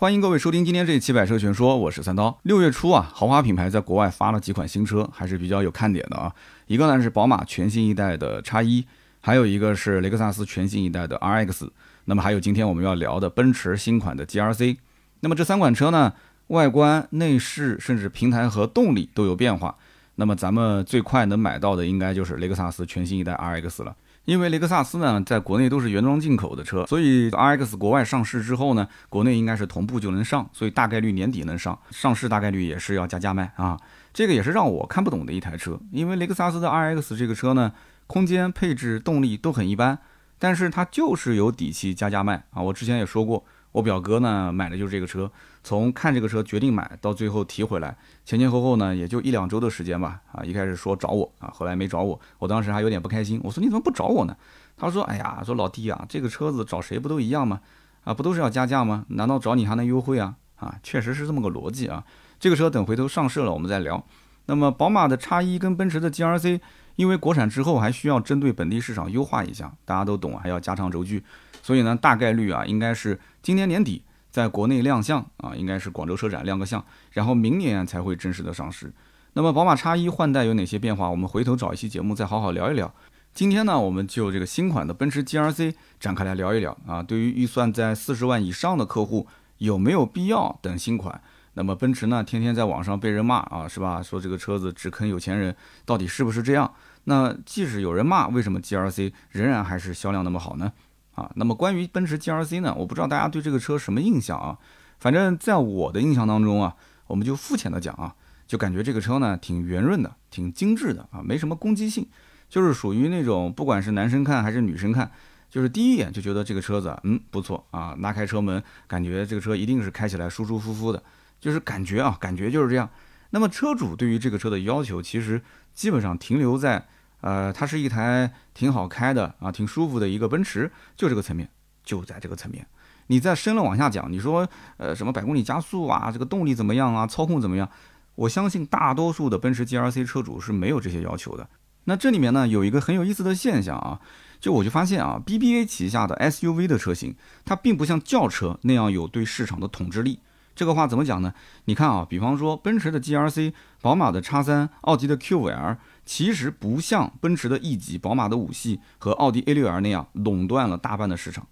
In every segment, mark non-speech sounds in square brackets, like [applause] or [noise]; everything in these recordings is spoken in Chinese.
欢迎各位收听今天这一期百车全说，我是三刀。六月初啊，豪华品牌在国外发了几款新车，还是比较有看点的啊。一个呢是宝马全新一代的叉一，还有一个是雷克萨斯全新一代的 RX。那么还有今天我们要聊的奔驰新款的 GRC。那么这三款车呢，外观、内饰甚至平台和动力都有变化。那么咱们最快能买到的应该就是雷克萨斯全新一代 RX 了。因为雷克萨斯呢，在国内都是原装进口的车，所以 RX 国外上市之后呢，国内应该是同步就能上，所以大概率年底能上。上市大概率也是要加价卖啊，这个也是让我看不懂的一台车。因为雷克萨斯的 RX 这个车呢，空间、配置、动力都很一般，但是它就是有底气加价卖啊。我之前也说过。我表哥呢买的就是这个车，从看这个车决定买到最后提回来，前前后后呢也就一两周的时间吧。啊，一开始说找我啊，后来没找我，我当时还有点不开心。我说你怎么不找我呢？他说：哎呀，说老弟啊，这个车子找谁不都一样吗？啊，不都是要加价吗？难道找你还能优惠啊？啊，确实是这么个逻辑啊。这个车等回头上市了我们再聊。那么宝马的叉一跟奔驰的 GRC，因为国产之后还需要针对本地市场优化一下，大家都懂，还要加长轴距。所以呢，大概率啊，应该是今年年底在国内亮相啊，应该是广州车展亮个相，然后明年才会正式的上市。那么宝马叉一换代有哪些变化？我们回头找一期节目再好好聊一聊。今天呢，我们就这个新款的奔驰 GRC 展开来聊一聊啊。对于预算在四十万以上的客户，有没有必要等新款？那么奔驰呢，天天在网上被人骂啊，是吧？说这个车子只坑有钱人，到底是不是这样？那即使有人骂，为什么 GRC 仍然还是销量那么好呢？啊，那么关于奔驰 GRC 呢，我不知道大家对这个车什么印象啊？反正在我的印象当中啊，我们就肤浅的讲啊，就感觉这个车呢挺圆润的，挺精致的啊，没什么攻击性，就是属于那种不管是男生看还是女生看，就是第一眼就觉得这个车子嗯不错啊，拉开车门感觉这个车一定是开起来舒舒服服的，就是感觉啊，感觉就是这样。那么车主对于这个车的要求其实基本上停留在。呃，它是一台挺好开的啊，挺舒服的一个奔驰，就这个层面，就在这个层面。你再深了往下讲，你说呃什么百公里加速啊，这个动力怎么样啊，操控怎么样？我相信大多数的奔驰 GRC 车主是没有这些要求的。那这里面呢有一个很有意思的现象啊，就我就发现啊，BBA 旗下的 SUV 的车型，它并不像轿车那样有对市场的统治力。这个话怎么讲呢？你看啊，比方说奔驰的 GRC、宝马的叉三、奥迪的 Q5L。其实不像奔驰的 E 级、宝马的五系和奥迪 A6L 那样垄断了大半的市场。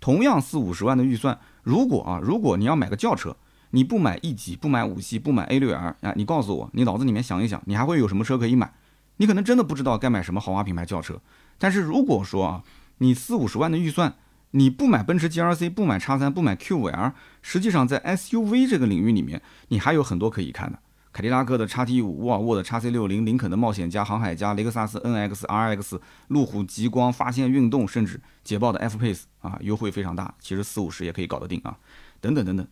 同样四五十万的预算，如果啊，如果你要买个轿车，你不买 E 级，不买五系，不买 A6L 啊，你告诉我，你脑子里面想一想，你还会有什么车可以买？你可能真的不知道该买什么豪华品牌轿车。但是如果说啊，你四五十万的预算，你不买奔驰 GRC，不买叉三，不买 Q5L，实际上在 SUV 这个领域里面，你还有很多可以看的。凯迪拉克的叉 T 五、沃尔沃的叉 C 六零、林肯的冒险家、航海家、雷克萨斯 NX、RX、路虎极光、发现运动，甚至捷豹的 F Pace 啊，优惠非常大，其实四五十也可以搞得定啊，等等等等。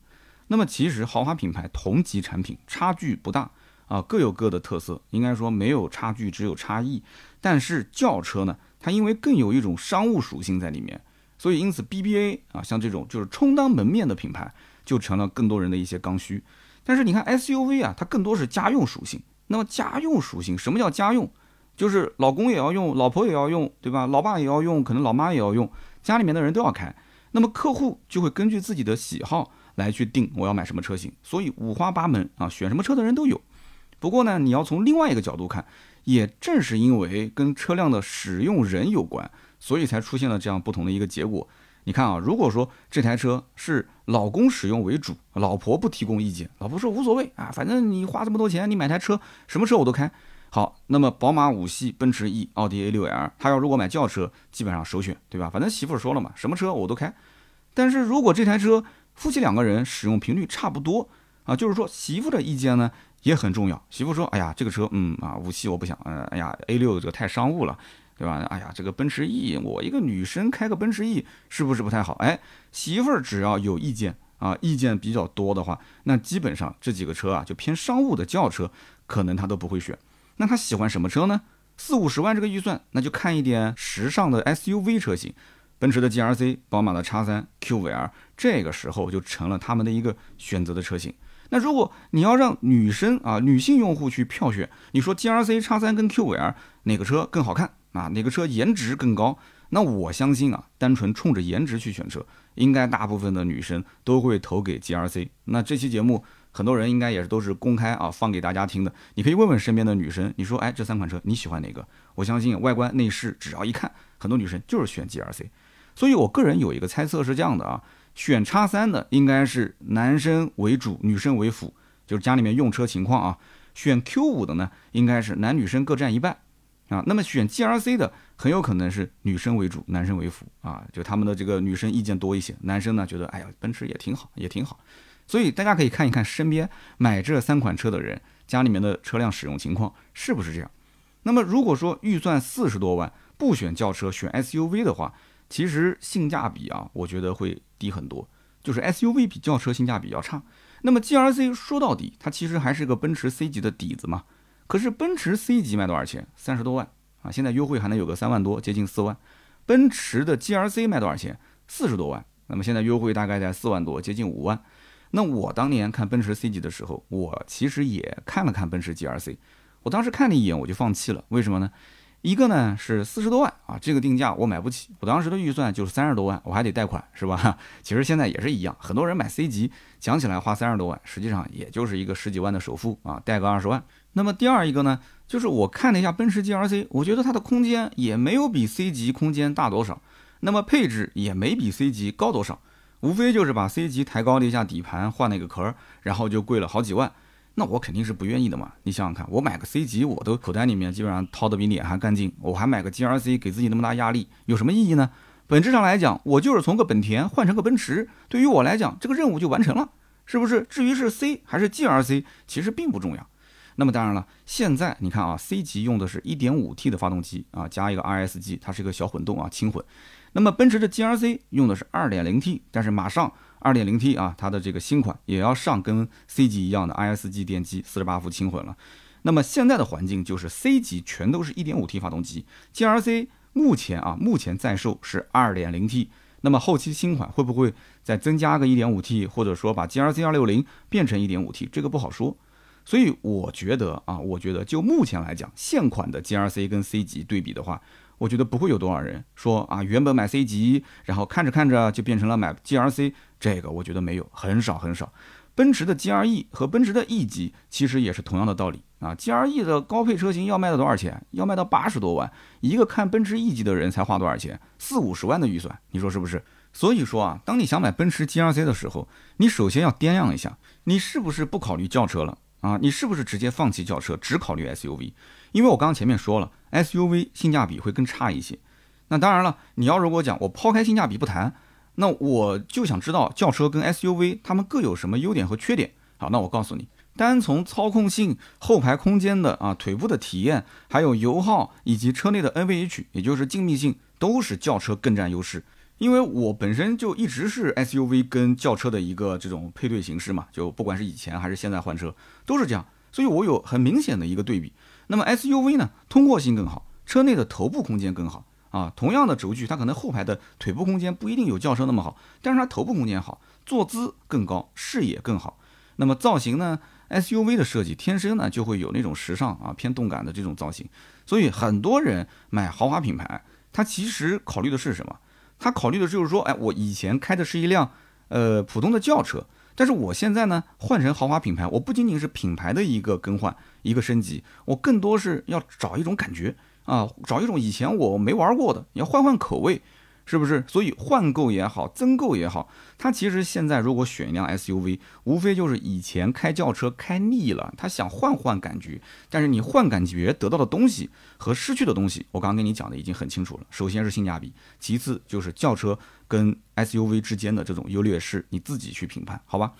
那么其实豪华品牌同级产品差距不大啊，各有各的特色，应该说没有差距，只有差异。但是轿车呢，它因为更有一种商务属性在里面，所以因此 BBA 啊，像这种就是充当门面的品牌，就成了更多人的一些刚需。但是你看 SUV 啊，它更多是家用属性。那么家用属性，什么叫家用？就是老公也要用，老婆也要用，对吧？老爸也要用，可能老妈也要用，家里面的人都要开。那么客户就会根据自己的喜好来去定我要买什么车型，所以五花八门啊，选什么车的人都有。不过呢，你要从另外一个角度看，也正是因为跟车辆的使用人有关，所以才出现了这样不同的一个结果。你看啊，如果说这台车是老公使用为主，老婆不提供意见，老婆说无所谓啊，反正你花这么多钱，你买台车，什么车我都开。好，那么宝马五系、奔驰 E、奥迪 A6L，他要如果买轿车，基本上首选，对吧？反正媳妇说了嘛，什么车我都开。但是如果这台车夫妻两个人使用频率差不多啊，就是说媳妇的意见呢也很重要。媳妇说，哎呀，这个车，嗯啊，五系我不想，嗯，哎呀，A6 这个太商务了。对吧？哎呀，这个奔驰 E，我一个女生开个奔驰 E 是不是不太好？哎，媳妇儿只要有意见啊，意见比较多的话，那基本上这几个车啊，就偏商务的轿车，可能她都不会选。那她喜欢什么车呢？四五十万这个预算，那就看一点时尚的 SUV 车型，奔驰的 GRC，宝马的叉三 Q5L，这个时候就成了他们的一个选择的车型。那如果你要让女生啊，女性用户去票选，你说 GRC 叉三跟 Q5L 哪个车更好看？啊，哪个车颜值更高？那我相信啊，单纯冲着颜值去选车，应该大部分的女生都会投给 GRC。那这期节目很多人应该也是都是公开啊放给大家听的，你可以问问身边的女生，你说哎这三款车你喜欢哪个？我相信外观内饰只要一看，很多女生就是选 GRC。所以我个人有一个猜测是这样的啊，选叉三的应该是男生为主，女生为辅，就是家里面用车情况啊。选 Q 五的呢，应该是男女生各占一半。啊，那么选 GRC 的很有可能是女生为主，男生为辅啊，就他们的这个女生意见多一些，男生呢觉得哎呀，奔驰也挺好，也挺好，所以大家可以看一看身边买这三款车的人家里面的车辆使用情况是不是这样。那么如果说预算四十多万不选轿车选 SUV 的话，其实性价比啊，我觉得会低很多，就是 SUV 比轿车性价比要差。那么 GRC 说到底，它其实还是个奔驰 C 级的底子嘛。可是奔驰 C 级卖多少钱？三十多万啊！现在优惠还能有个三万多，接近四万。奔驰的 GRC 卖多少钱？四十多万。那么现在优惠大概在四万多，接近五万。那我当年看奔驰 C 级的时候，我其实也看了看奔驰 GRC。我当时看了一眼，我就放弃了。为什么呢？一个呢是四十多万啊，这个定价我买不起。我当时的预算就是三十多万，我还得贷款，是吧？[laughs] 其实现在也是一样，很多人买 C 级，讲起来花三十多万，实际上也就是一个十几万的首付啊，贷个二十万。那么第二一个呢，就是我看了一下奔驰 GRC，我觉得它的空间也没有比 C 级空间大多少，那么配置也没比 C 级高多少，无非就是把 C 级抬高了一下底盘，换了一个壳，然后就贵了好几万，那我肯定是不愿意的嘛。你想想看，我买个 C 级，我都口袋里面基本上掏的比脸还干净，我还买个 GRC 给自己那么大压力，有什么意义呢？本质上来讲，我就是从个本田换成个奔驰，对于我来讲，这个任务就完成了，是不是？至于是 C 还是 GRC，其实并不重要。那么当然了，现在你看啊，C 级用的是一点五 T 的发动机啊，加一个 RSG，它是一个小混动啊，轻混。那么奔驰的 GRC 用的是二点零 T，但是马上二点零 T 啊，它的这个新款也要上跟 C 级一样的 ISG 电机，四十八伏轻混了。那么现在的环境就是 C 级全都是一点五 T 发动机，GRC 目前啊，目前在售是二点零 T。那么后期新款会不会再增加个一点五 T，或者说把 GRC 二六零变成一点五 T，这个不好说。所以我觉得啊，我觉得就目前来讲，现款的 GRC 跟 C 级对比的话，我觉得不会有多少人说啊，原本买 C 级，然后看着看着就变成了买 GRC，这个我觉得没有，很少很少。奔驰的 GRE 和奔驰的 E 级其实也是同样的道理啊，GRE 的高配车型要卖到多少钱？要卖到八十多万，一个看奔驰 E 级的人才花多少钱？四五十万的预算，你说是不是？所以说啊，当你想买奔驰 GRC 的时候，你首先要掂量一下，你是不是不考虑轿车了？啊，你是不是直接放弃轿车，只考虑 SUV？因为我刚刚前面说了，SUV 性价比会更差一些。那当然了，你要如果讲我抛开性价比不谈，那我就想知道轿车跟 SUV 它们各有什么优点和缺点。好，那我告诉你，单从操控性、后排空间的啊、腿部的体验，还有油耗以及车内的 NVH，也就是静谧性，都是轿车更占优势。因为我本身就一直是 SUV 跟轿车的一个这种配对形式嘛，就不管是以前还是现在换车都是这样，所以我有很明显的一个对比。那么 SUV 呢，通过性更好，车内的头部空间更好啊。同样的轴距，它可能后排的腿部空间不一定有轿车那么好，但是它头部空间好，坐姿更高，视野更好。那么造型呢，SUV 的设计天生呢就会有那种时尚啊偏动感的这种造型，所以很多人买豪华品牌，他其实考虑的是什么？他考虑的就是说，哎，我以前开的是一辆，呃，普通的轿车，但是我现在呢，换成豪华品牌，我不仅仅是品牌的一个更换、一个升级，我更多是要找一种感觉啊，找一种以前我没玩过的，要换换口味。是不是？所以换购也好，增购也好，他其实现在如果选一辆 SUV，无非就是以前开轿车开腻了，他想换换感觉。但是你换感觉得到的东西和失去的东西，我刚刚跟你讲的已经很清楚了。首先是性价比，其次就是轿车跟 SUV 之间的这种优劣势，你自己去评判，好吧？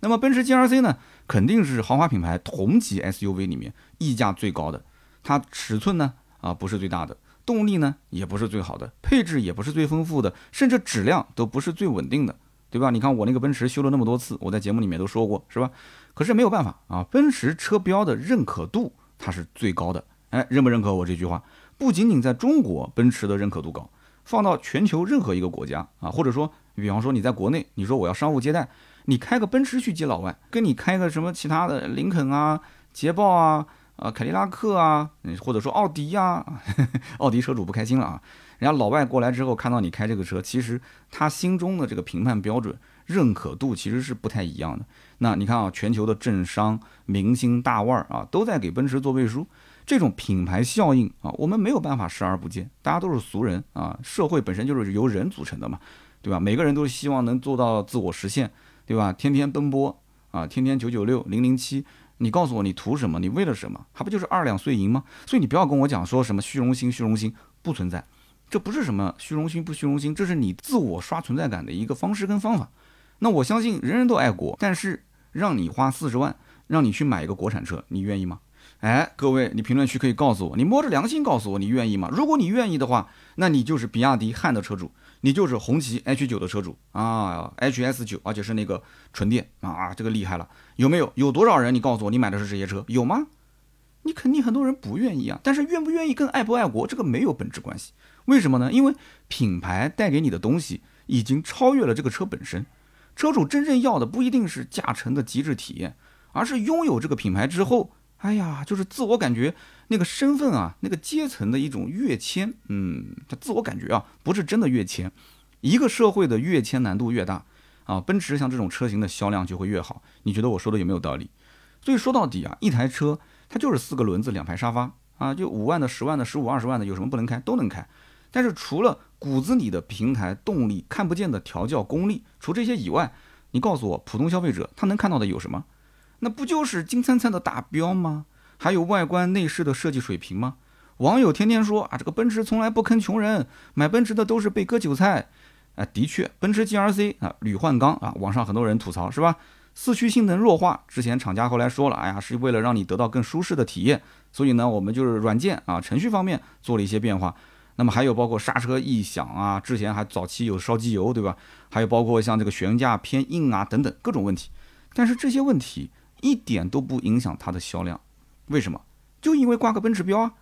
那么奔驰 GRC 呢，肯定是豪华品牌同级 SUV 里面溢价最高的，它尺寸呢啊不是最大的。动力呢也不是最好的，配置也不是最丰富的，甚至质量都不是最稳定的，对吧？你看我那个奔驰修了那么多次，我在节目里面都说过，是吧？可是没有办法啊，奔驰车标的认可度它是最高的，哎，认不认可我这句话？不仅仅在中国，奔驰的认可度高，放到全球任何一个国家啊，或者说，比方说你在国内，你说我要商务接待，你开个奔驰去接老外，跟你开个什么其他的林肯啊、捷豹啊。啊，凯迪拉克啊，或者说奥迪呀，[laughs] 奥迪车主不开心了啊。人家老外过来之后看到你开这个车，其实他心中的这个评判标准、认可度其实是不太一样的。那你看啊，全球的政商明星大腕儿啊，都在给奔驰做背书，这种品牌效应啊，我们没有办法视而不见。大家都是俗人啊，社会本身就是由人组成的嘛，对吧？每个人都希望能做到自我实现，对吧？天天奔波啊，天天九九六零零七，你告诉我你图什么？你为了什么？还不就是二两碎银吗？所以你不要跟我讲说什么虚荣心，虚荣心不存在。这不是什么虚荣心不虚荣心，这是你自我刷存在感的一个方式跟方法。那我相信人人都爱国，但是让你花四十万，让你去买一个国产车，你愿意吗？哎，各位，你评论区可以告诉我，你摸着良心告诉我，你愿意吗？如果你愿意的话，那你就是比亚迪汉的车主，你就是红旗 H 九的车主啊，HS 九，而且是那个纯电啊，这个厉害了，有没有？有多少人？你告诉我，你买的是这些车，有吗？你肯定很多人不愿意啊，但是愿不愿意跟爱不爱国这个没有本质关系。为什么呢？因为品牌带给你的东西已经超越了这个车本身。车主真正要的不一定是驾乘的极致体验，而是拥有这个品牌之后，哎呀，就是自我感觉那个身份啊，那个阶层的一种跃迁。嗯，他自我感觉啊，不是真的跃迁。一个社会的跃迁难度越大啊，奔驰像这种车型的销量就会越好。你觉得我说的有没有道理？所以说到底啊，一台车它就是四个轮子，两排沙发啊，就五万的、十万的、十五二十万的，有什么不能开？都能开。但是除了骨子里的平台动力看不见的调教功力，除这些以外，你告诉我，普通消费者他能看到的有什么？那不就是金灿灿的大标吗？还有外观内饰的设计水平吗？网友天天说啊，这个奔驰从来不坑穷人，买奔驰的都是被割韭菜。啊，的确，奔驰 GRC 啊，铝换钢啊，网上很多人吐槽是吧？四驱性能弱化，之前厂家后来说了，哎呀，是为了让你得到更舒适的体验，所以呢，我们就是软件啊，程序方面做了一些变化。那么还有包括刹车异响啊，之前还早期有烧机油，对吧？还有包括像这个悬架偏硬啊等等各种问题，但是这些问题一点都不影响它的销量，为什么？就因为挂个奔驰标啊，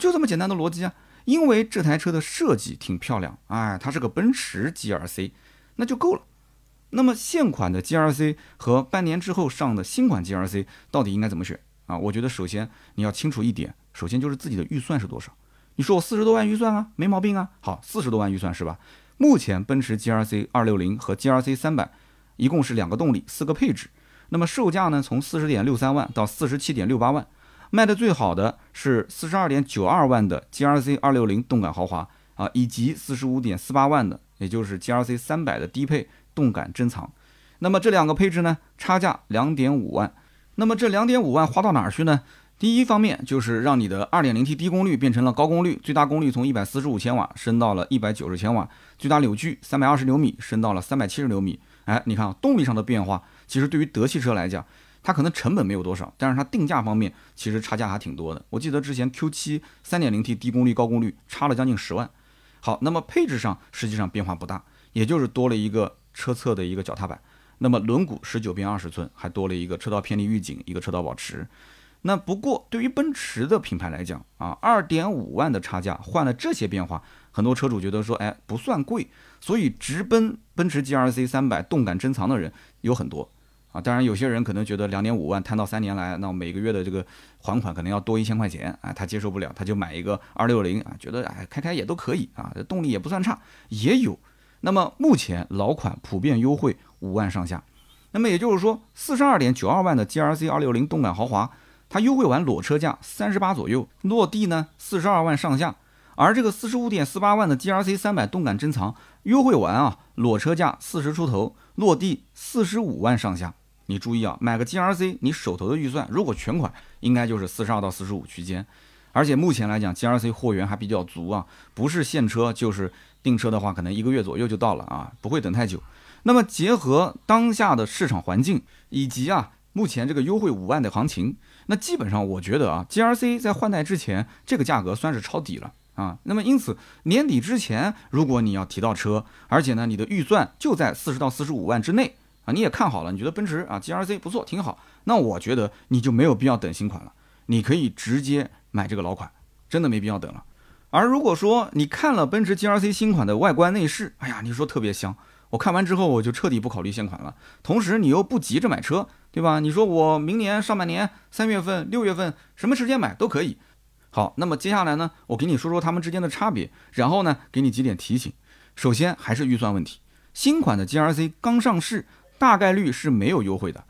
就这么简单的逻辑啊。因为这台车的设计挺漂亮，哎，它是个奔驰 GRC，那就够了。那么现款的 GRC 和半年之后上的新款 GRC 到底应该怎么选啊？我觉得首先你要清楚一点，首先就是自己的预算是多少。你说我四十多万预算啊，没毛病啊。好，四十多万预算是吧？目前奔驰 GRC 二六零和 GRC 三百一共是两个动力，四个配置。那么售价呢，从四十点六三万到四十七点六八万，卖的最好的是四十二点九二万的 GRC 二六零动感豪华啊，以及四十五点四八万的，也就是 GRC 三百的低配动感珍藏。那么这两个配置呢，差价两点五万。那么这两点五万花到哪儿去呢？第一方面就是让你的 2.0T 低功率变成了高功率，最大功率从145千瓦升到了190千瓦，最大扭矩320牛米升到了370牛米。哎，你看动力上的变化，其实对于德系车来讲，它可能成本没有多少，但是它定价方面其实差价还挺多的。我记得之前 Q7 3.0T 低功率高功率差了将近十万。好，那么配置上实际上变化不大，也就是多了一个车侧的一个脚踏板，那么轮毂19变20寸，还多了一个车道偏离预警，一个车道保持。那不过对于奔驰的品牌来讲啊，二点五万的差价换了这些变化，很多车主觉得说，哎，不算贵，所以直奔奔驰 G R C 三百动感珍藏的人有很多啊。当然，有些人可能觉得两点五万摊到三年来，那每个月的这个还款可能要多一千块钱啊，他接受不了，他就买一个二六零啊，觉得哎开开也都可以啊，动力也不算差，也有。那么目前老款普遍优惠五万上下，那么也就是说四十二点九二万的 G R C 二六零动感豪华。它优惠完裸车价三十八左右，落地呢四十二万上下，而这个四十五点四八万的 G R C 三百动感珍藏优惠完啊，裸车价四十出头，落地四十五万上下。你注意啊，买个 G R C，你手头的预算如果全款，应该就是四十二到四十五区间。而且目前来讲，G R C 货源还比较足啊，不是现车就是订车的话，可能一个月左右就到了啊，不会等太久。那么结合当下的市场环境以及啊。目前这个优惠五万的行情，那基本上我觉得啊，G R C 在换代之前这个价格算是抄底了啊。那么因此年底之前，如果你要提到车，而且呢你的预算就在四十到四十五万之内啊，你也看好了，你觉得奔驰啊 G R C 不错挺好，那我觉得你就没有必要等新款了，你可以直接买这个老款，真的没必要等了。而如果说你看了奔驰 G R C 新款的外观内饰，哎呀，你说特别香。我看完之后我就彻底不考虑现款了。同时你又不急着买车，对吧？你说我明年上半年三月份、六月份什么时间买都可以。好，那么接下来呢，我给你说说它们之间的差别，然后呢，给你几点提醒。首先还是预算问题，新款的 G R C 刚上市，大概率是没有优惠的。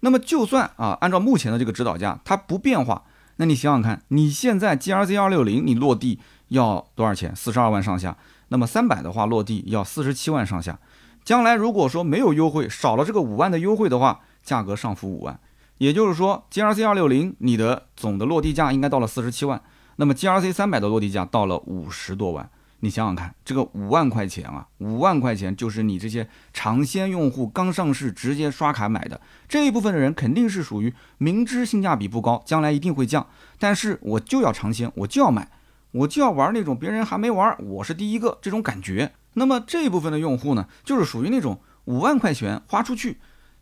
那么就算啊，按照目前的这个指导价，它不变化，那你想想看，你现在 G R C 二六零你落地要多少钱？四十二万上下。那么三百的话落地要四十七万上下。将来如果说没有优惠，少了这个五万的优惠的话，价格上浮五万。也就是说，G R C 二六零你的总的落地价应该到了四十七万，那么 G R C 三百的落地价到了五十多万。你想想看，这个五万块钱啊，五万块钱就是你这些尝鲜用户刚上市直接刷卡买的这一部分的人，肯定是属于明知性价比不高，将来一定会降，但是我就要尝鲜，我就要买，我就要玩那种别人还没玩，我是第一个这种感觉。那么这一部分的用户呢，就是属于那种五万块钱花出去，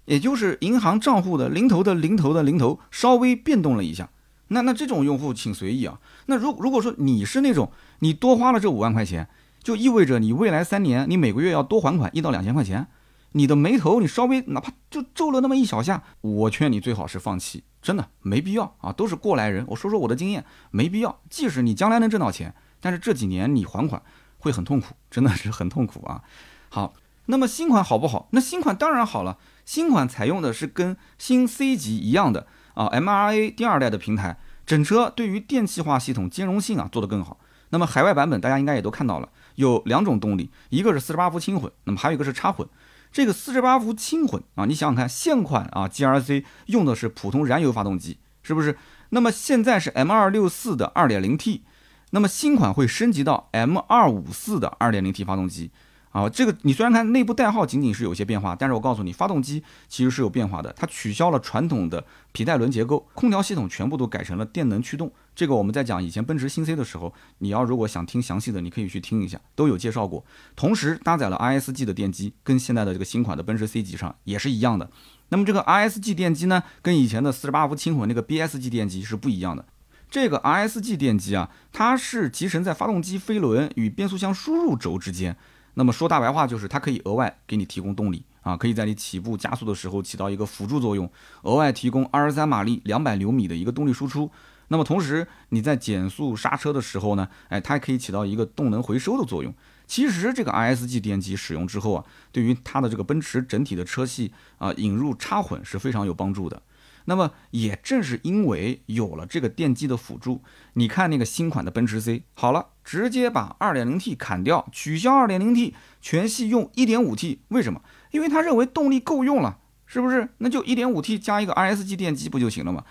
也就是银行账户的零头的零头的零头稍微变动了一下。那那这种用户请随意啊。那如如果说你是那种你多花了这五万块钱，就意味着你未来三年你每个月要多还款一到两千块钱，你的眉头你稍微哪怕就皱了那么一小下，我劝你最好是放弃，真的没必要啊。都是过来人，我说说我的经验，没必要。即使你将来能挣到钱，但是这几年你还款会很痛苦，真的是很痛苦啊。[laughs] 好，那么新款好不好？那新款当然好了，新款采用的是跟新 C 级一样的。啊，MRA 第二代的平台，整车对于电气化系统兼容性啊做得更好。那么海外版本大家应该也都看到了，有两种动力，一个是四十八伏轻混，那么还有一个是插混。这个四十八伏轻混啊，你想想看，现款啊 GRC 用的是普通燃油发动机，是不是？那么现在是 M 二六四的二点零 T，那么新款会升级到 M 二五四的二点零 T 发动机。啊，这个你虽然看内部代号仅仅是有些变化，但是我告诉你，发动机其实是有变化的。它取消了传统的皮带轮结构，空调系统全部都改成了电能驱动。这个我们在讲以前奔驰新 C 的时候，你要如果想听详细的，你可以去听一下，都有介绍过。同时搭载了 ISG 的电机，跟现在的这个新款的奔驰 C 级上也是一样的。那么这个 ISG 电机呢，跟以前的四十八伏轻混那个 BSG 电机是不一样的。这个 ISG 电机啊，它是集成在发动机飞轮与变速箱输入轴之间。那么说大白话就是，它可以额外给你提供动力啊，可以在你起步加速的时候起到一个辅助作用，额外提供二十三马力、两百牛米的一个动力输出。那么同时你在减速刹车的时候呢，哎，它还可以起到一个动能回收的作用。其实这个 ISG 电机使用之后啊，对于它的这个奔驰整体的车系啊，引入插混是非常有帮助的。那么也正是因为有了这个电机的辅助，你看那个新款的奔驰 C，好了，直接把 2.0T 砍掉，取消 2.0T，全系用 1.5T。为什么？因为他认为动力够用了，是不是？那就 1.5T 加一个 RSG 电机不就行了吗？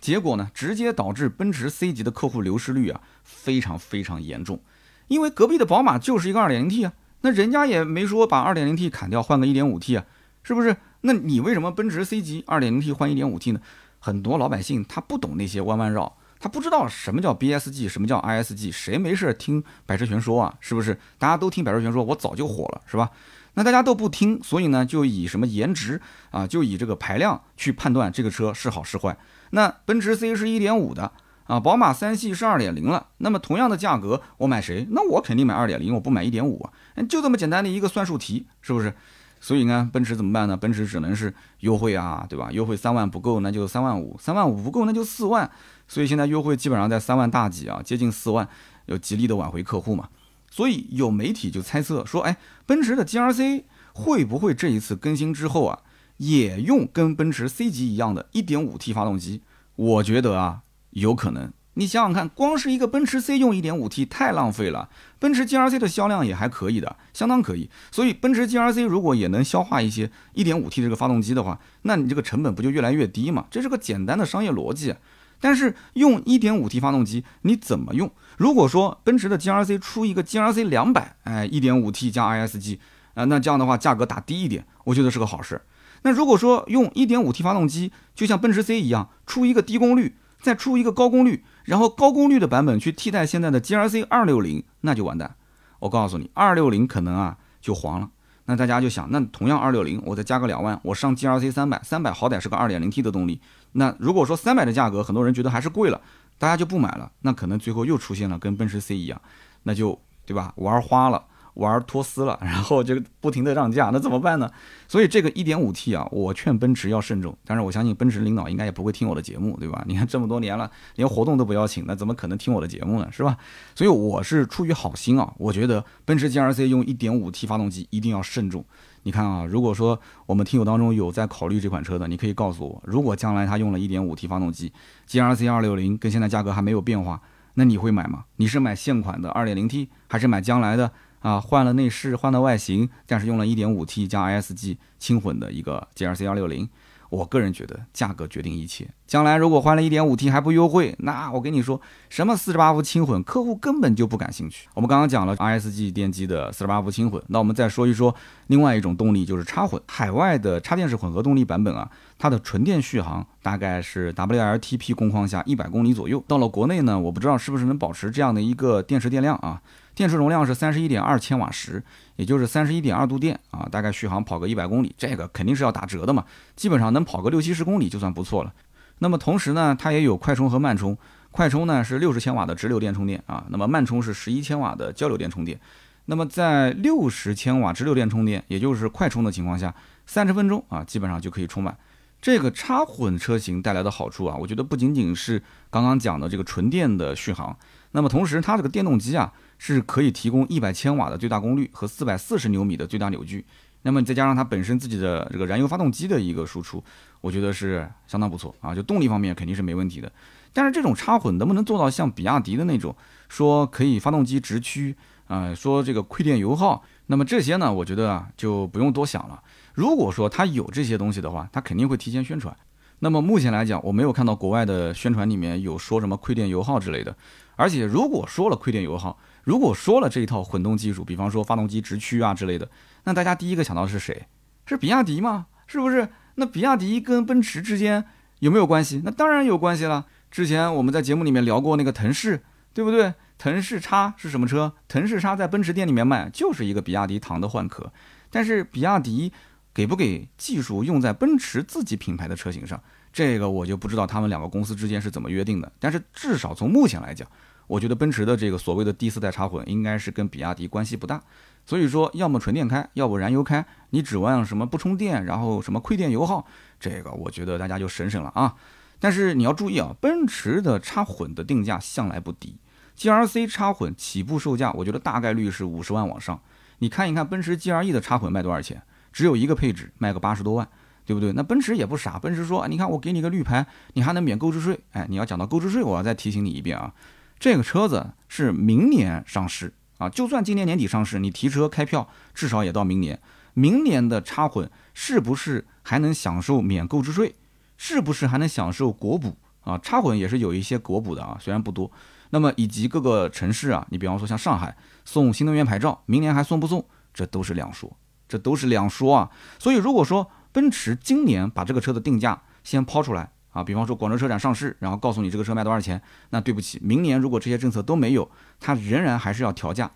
结果呢，直接导致奔驰 C 级的客户流失率啊非常非常严重。因为隔壁的宝马就是一个 2.0T 啊，那人家也没说把 2.0T 砍掉换个 1.5T 啊，是不是？那你为什么奔驰 C 级 2.0T 换 1.5T 呢？很多老百姓他不懂那些弯弯绕，他不知道什么叫 BSG，什么叫 ISG，谁没事听百车全说啊？是不是？大家都听百车全说，我早就火了，是吧？那大家都不听，所以呢，就以什么颜值啊，就以这个排量去判断这个车是好是坏。那奔驰 C 是一点五的啊，宝马三系是二点零了。那么同样的价格，我买谁？那我肯定买二点零，我不买一点五啊。就这么简单的一个算术题，是不是？所以呢，奔驰怎么办呢？奔驰只能是优惠啊，对吧？优惠三万不够，那就三万五；三万五不够，那就四万。所以现在优惠基本上在三万大几啊，接近四万，要极力的挽回客户嘛。所以有媒体就猜测说，哎，奔驰的 GRC 会不会这一次更新之后啊，也用跟奔驰 C 级一样的 1.5T 发动机？我觉得啊，有可能。你想想看，光是一个奔驰 C 用 1.5T 太浪费了。奔驰 GRC 的销量也还可以的，相当可以。所以奔驰 GRC 如果也能消化一些 1.5T 这个发动机的话，那你这个成本不就越来越低嘛？这是个简单的商业逻辑。但是用 1.5T 发动机你怎么用？如果说奔驰的 GRC 出一个 GRC 两百，哎，1.5T 加 ISG 啊，那这样的话价格打低一点，我觉得是个好事。那如果说用 1.5T 发动机，就像奔驰 C 一样，出一个低功率，再出一个高功率。然后高功率的版本去替代现在的 GRC 二六零，那就完蛋。我告诉你，二六零可能啊就黄了。那大家就想，那同样二六零，我再加个两万，我上 GRC 三百，三百好歹是个二点零 T 的动力。那如果说三百的价格，很多人觉得还是贵了，大家就不买了。那可能最后又出现了跟奔驰 C 一样，那就对吧？玩花了，玩托斯了，[laughs] 然后就不停的让价，那怎么办呢？所以这个 1.5T 啊，我劝奔驰要慎重。但是我相信奔驰领导应该也不会听我的节目，对吧？[laughs] 你看这么多年了，连活动都不邀请，那怎么可能听我的节目呢？是吧？所以我是出于好心啊，我觉得奔驰 GRC 用 1.5T 发动机一定要慎重。你看啊，如果说我们听友当中有在考虑这款车的，你可以告诉我，如果将来它用了一点五 T 发动机，GRC 二六零跟现在价格还没有变化，那你会买吗？你是买现款的二点零 T，还是买将来的啊换了内饰、换了外形，但是用了一点五 T 加 ISG 轻混的一个 GRC 幺六零？我个人觉得价格决定一切。将来如果换了一点五 T 还不优惠，那我跟你说，什么四十八伏轻混，客户根本就不感兴趣。我们刚刚讲了 ISG 电机的四十八伏轻混，那我们再说一说另外一种动力，就是插混。海外的插电式混合动力版本啊，它的纯电续航大概是 WLTP 工况下一百公里左右。到了国内呢，我不知道是不是能保持这样的一个电池电量啊。电池容量是三十一点二千瓦时，也就是三十一点二度电啊，大概续航跑个一百公里，这个肯定是要打折的嘛，基本上能跑个六七十公里就算不错了。那么同时呢，它也有快充和慢充，快充呢是六十千瓦的直流电充电啊，那么慢充是十一千瓦的交流电充电。那么在六十千瓦直流电充电，也就是快充的情况下，三十分钟啊，基本上就可以充满。这个插混车型带来的好处啊，我觉得不仅仅是刚刚讲的这个纯电的续航，那么同时它这个电动机啊。是可以提供一百千瓦的最大功率和四百四十牛米的最大扭矩，那么再加上它本身自己的这个燃油发动机的一个输出，我觉得是相当不错啊，就动力方面肯定是没问题的。但是这种插混能不能做到像比亚迪的那种，说可以发动机直驱啊，说这个亏电油耗，那么这些呢，我觉得啊就不用多想了。如果说它有这些东西的话，它肯定会提前宣传。那么目前来讲，我没有看到国外的宣传里面有说什么亏电油耗之类的。而且如果说了亏电油耗，如果说了这一套混动技术，比方说发动机直驱啊之类的，那大家第一个想到是谁？是比亚迪吗？是不是？那比亚迪跟奔驰之间有没有关系？那当然有关系了。之前我们在节目里面聊过那个腾势，对不对？腾势叉是什么车？腾势叉在奔驰店里面卖，就是一个比亚迪唐的换壳。但是比亚迪给不给技术用在奔驰自己品牌的车型上，这个我就不知道他们两个公司之间是怎么约定的。但是至少从目前来讲。我觉得奔驰的这个所谓的第四代插混应该是跟比亚迪关系不大，所以说要么纯电开，要不燃油开，你指望什么不充电，然后什么亏电油耗，这个我觉得大家就省省了啊。但是你要注意啊，奔驰的插混的定价向来不低，GRC 插混起步售价，我觉得大概率是五十万往上。你看一看奔驰 GRE 的插混卖多少钱，只有一个配置，卖个八十多万，对不对？那奔驰也不傻，奔驰说，你看我给你个绿牌，你还能免购置税。哎，你要讲到购置税，我要再提醒你一遍啊。这个车子是明年上市啊，就算今年年底上市，你提车开票至少也到明年。明年的插混是不是还能享受免购置税？是不是还能享受国补啊？插混也是有一些国补的啊，虽然不多。那么以及各个城市啊，你比方说像上海送新能源牌照，明年还送不送？这都是两说，这都是两说啊。所以如果说奔驰今年把这个车的定价先抛出来。啊，比方说广州车展上市，然后告诉你这个车卖多少钱，那对不起，明年如果这些政策都没有，它仍然还是要调价。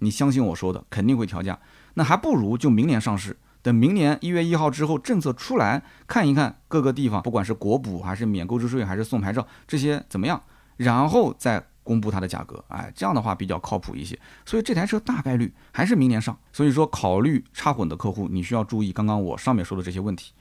你相信我说的，肯定会调价。那还不如就明年上市，等明年一月一号之后政策出来，看一看各个地方，不管是国补还是免购置税还是送牌照这些怎么样，然后再公布它的价格。哎，这样的话比较靠谱一些。所以这台车大概率还是明年上。所以说，考虑插混的客户，你需要注意刚刚我上面说的这些问题。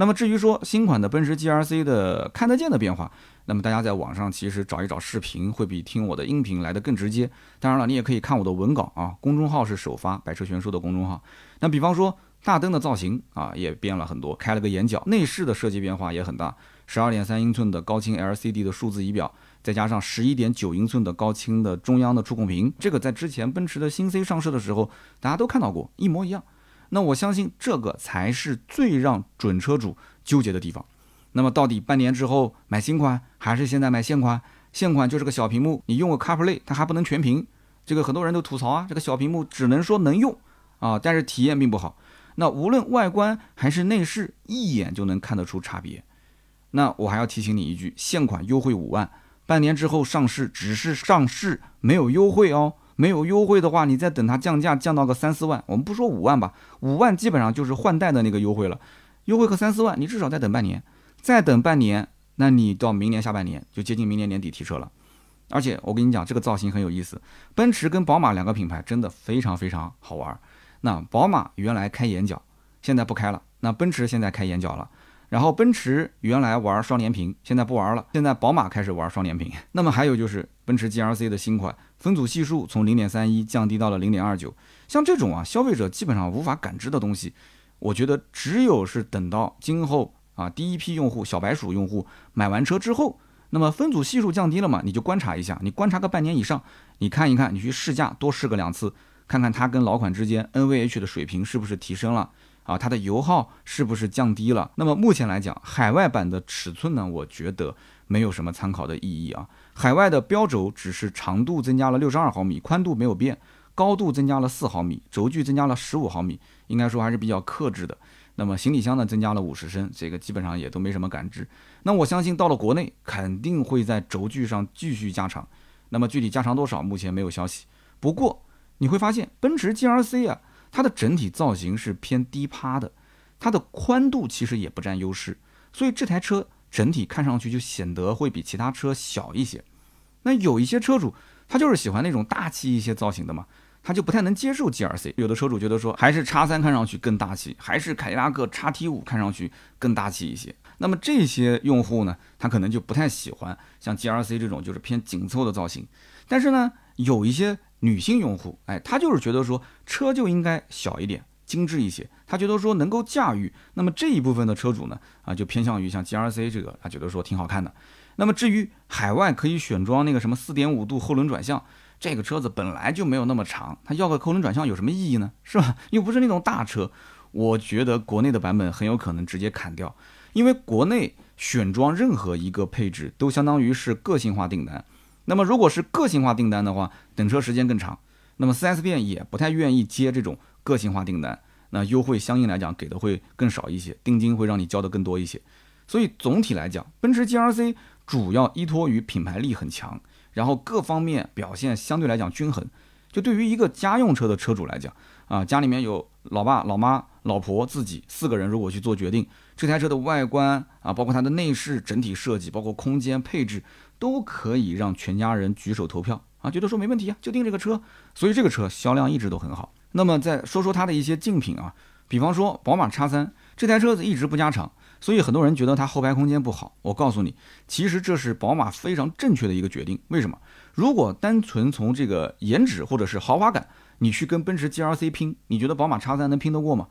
那么至于说新款的奔驰 GRC 的看得见的变化，那么大家在网上其实找一找视频，会比听我的音频来的更直接。当然了，你也可以看我的文稿啊，公众号是首发百车全说的公众号。那比方说大灯的造型啊，也变了很多，开了个眼角，内饰的设计变化也很大，十二点三英寸的高清 LCD 的数字仪表，再加上十一点九英寸的高清的中央的触控屏，这个在之前奔驰的新 C 上市的时候，大家都看到过，一模一样。那我相信这个才是最让准车主纠结的地方。那么到底半年之后买新款还是现在买现款？现款就是个小屏幕，你用个 CarPlay 它还不能全屏，这个很多人都吐槽啊，这个小屏幕只能说能用啊，但是体验并不好。那无论外观还是内饰，一眼就能看得出差别。那我还要提醒你一句，现款优惠五万，半年之后上市只是上市，没有优惠哦。没有优惠的话，你再等它降价降到个三四万，我们不说五万吧，五万基本上就是换代的那个优惠了。优惠个三四万，你至少再等半年，再等半年，那你到明年下半年就接近明年年底提车了。而且我跟你讲，这个造型很有意思。奔驰跟宝马两个品牌真的非常非常好玩。那宝马原来开眼角，现在不开了。那奔驰现在开眼角了。然后奔驰原来玩双联屏，现在不玩了。现在宝马开始玩双联屏。[laughs] 那么还有就是奔驰 GLC 的新款，分组系数从零点三一降低到了零点二九。像这种啊，消费者基本上无法感知的东西，我觉得只有是等到今后啊第一批用户小白鼠用户买完车之后，那么分组系数降低了嘛，你就观察一下，你观察个半年以上，你看一看，你去试驾多试个两次，看看它跟老款之间 NVH 的水平是不是提升了。啊，它的油耗是不是降低了？那么目前来讲，海外版的尺寸呢，我觉得没有什么参考的意义啊。海外的标轴只是长度增加了六十二毫米，宽度没有变，高度增加了四毫米，轴距增加了十五毫米，应该说还是比较克制的。那么行李箱呢，增加了五十升，这个基本上也都没什么感知。那我相信到了国内，肯定会在轴距上继续加长。那么具体加长多少，目前没有消息。不过你会发现，奔驰 GLC 啊。它的整体造型是偏低趴的，它的宽度其实也不占优势，所以这台车整体看上去就显得会比其他车小一些。那有一些车主他就是喜欢那种大气一些造型的嘛，他就不太能接受 GRC。有的车主觉得说还是叉三看上去更大气，还是凯迪拉克叉 T 五看上去更大气一些。那么这些用户呢，他可能就不太喜欢像 GRC 这种就是偏紧凑的造型。但是呢，有一些。女性用户，哎，她就是觉得说车就应该小一点、精致一些，她觉得说能够驾驭。那么这一部分的车主呢，啊，就偏向于像 GRC 这个，她觉得说挺好看的。那么至于海外可以选装那个什么四点五度后轮转向，这个车子本来就没有那么长，它要个后轮转向有什么意义呢？是吧？[laughs] 又不是那种大车。我觉得国内的版本很有可能直接砍掉，因为国内选装任何一个配置都相当于是个性化订单。那么如果是个性化订单的话，等车时间更长，那么四 S 店也不太愿意接这种个性化订单，那优惠相应来讲给的会更少一些，定金会让你交的更多一些。所以总体来讲，奔驰 GRC 主要依托于品牌力很强，然后各方面表现相对来讲均衡。就对于一个家用车的车主来讲，啊，家里面有老爸、老妈、老婆自己四个人，如果去做决定，这台车的外观啊，包括它的内饰整体设计，包括空间配置。都可以让全家人举手投票啊，觉得说没问题啊，就订这个车，所以这个车销量一直都很好。那么再说说它的一些竞品啊，比方说宝马叉三这台车子一直不加长，所以很多人觉得它后排空间不好。我告诉你，其实这是宝马非常正确的一个决定。为什么？如果单纯从这个颜值或者是豪华感，你去跟奔驰 GLC 拼，你觉得宝马叉三能拼得过吗？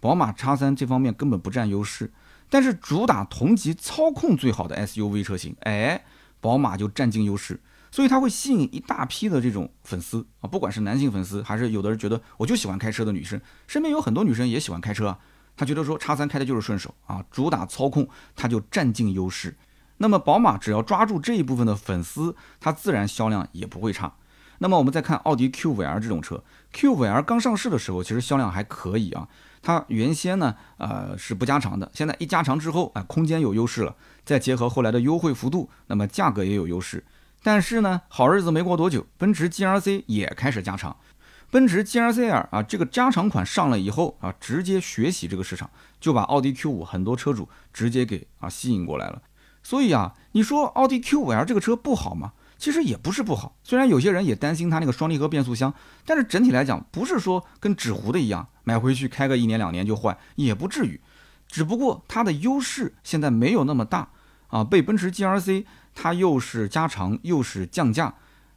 宝马叉三这方面根本不占优势，但是主打同级操控最好的 SUV 车型，哎。宝马就占尽优势，所以它会吸引一大批的这种粉丝啊，不管是男性粉丝，还是有的人觉得我就喜欢开车的女生，身边有很多女生也喜欢开车啊，她觉得说叉三开的就是顺手啊，主打操控，它就占尽优势。那么宝马只要抓住这一部分的粉丝，它自然销量也不会差。那么我们再看奥迪 Q5L 这种车，Q5L 刚上市的时候其实销量还可以啊。它原先呢，呃是不加长的，现在一加长之后，啊，空间有优势了，再结合后来的优惠幅度，那么价格也有优势。但是呢，好日子没过多久，奔驰 GLC 也开始加长。奔驰 GLC 啊，这个加长款上了以后啊，直接学习这个市场，就把奥迪 Q5 很多车主直接给啊吸引过来了。所以啊，你说奥迪 Q5L 这个车不好吗？其实也不是不好，虽然有些人也担心它那个双离合变速箱，但是整体来讲，不是说跟纸糊的一样，买回去开个一年两年就坏，也不至于。只不过它的优势现在没有那么大啊，被奔驰 GRC 它又是加长又是降价，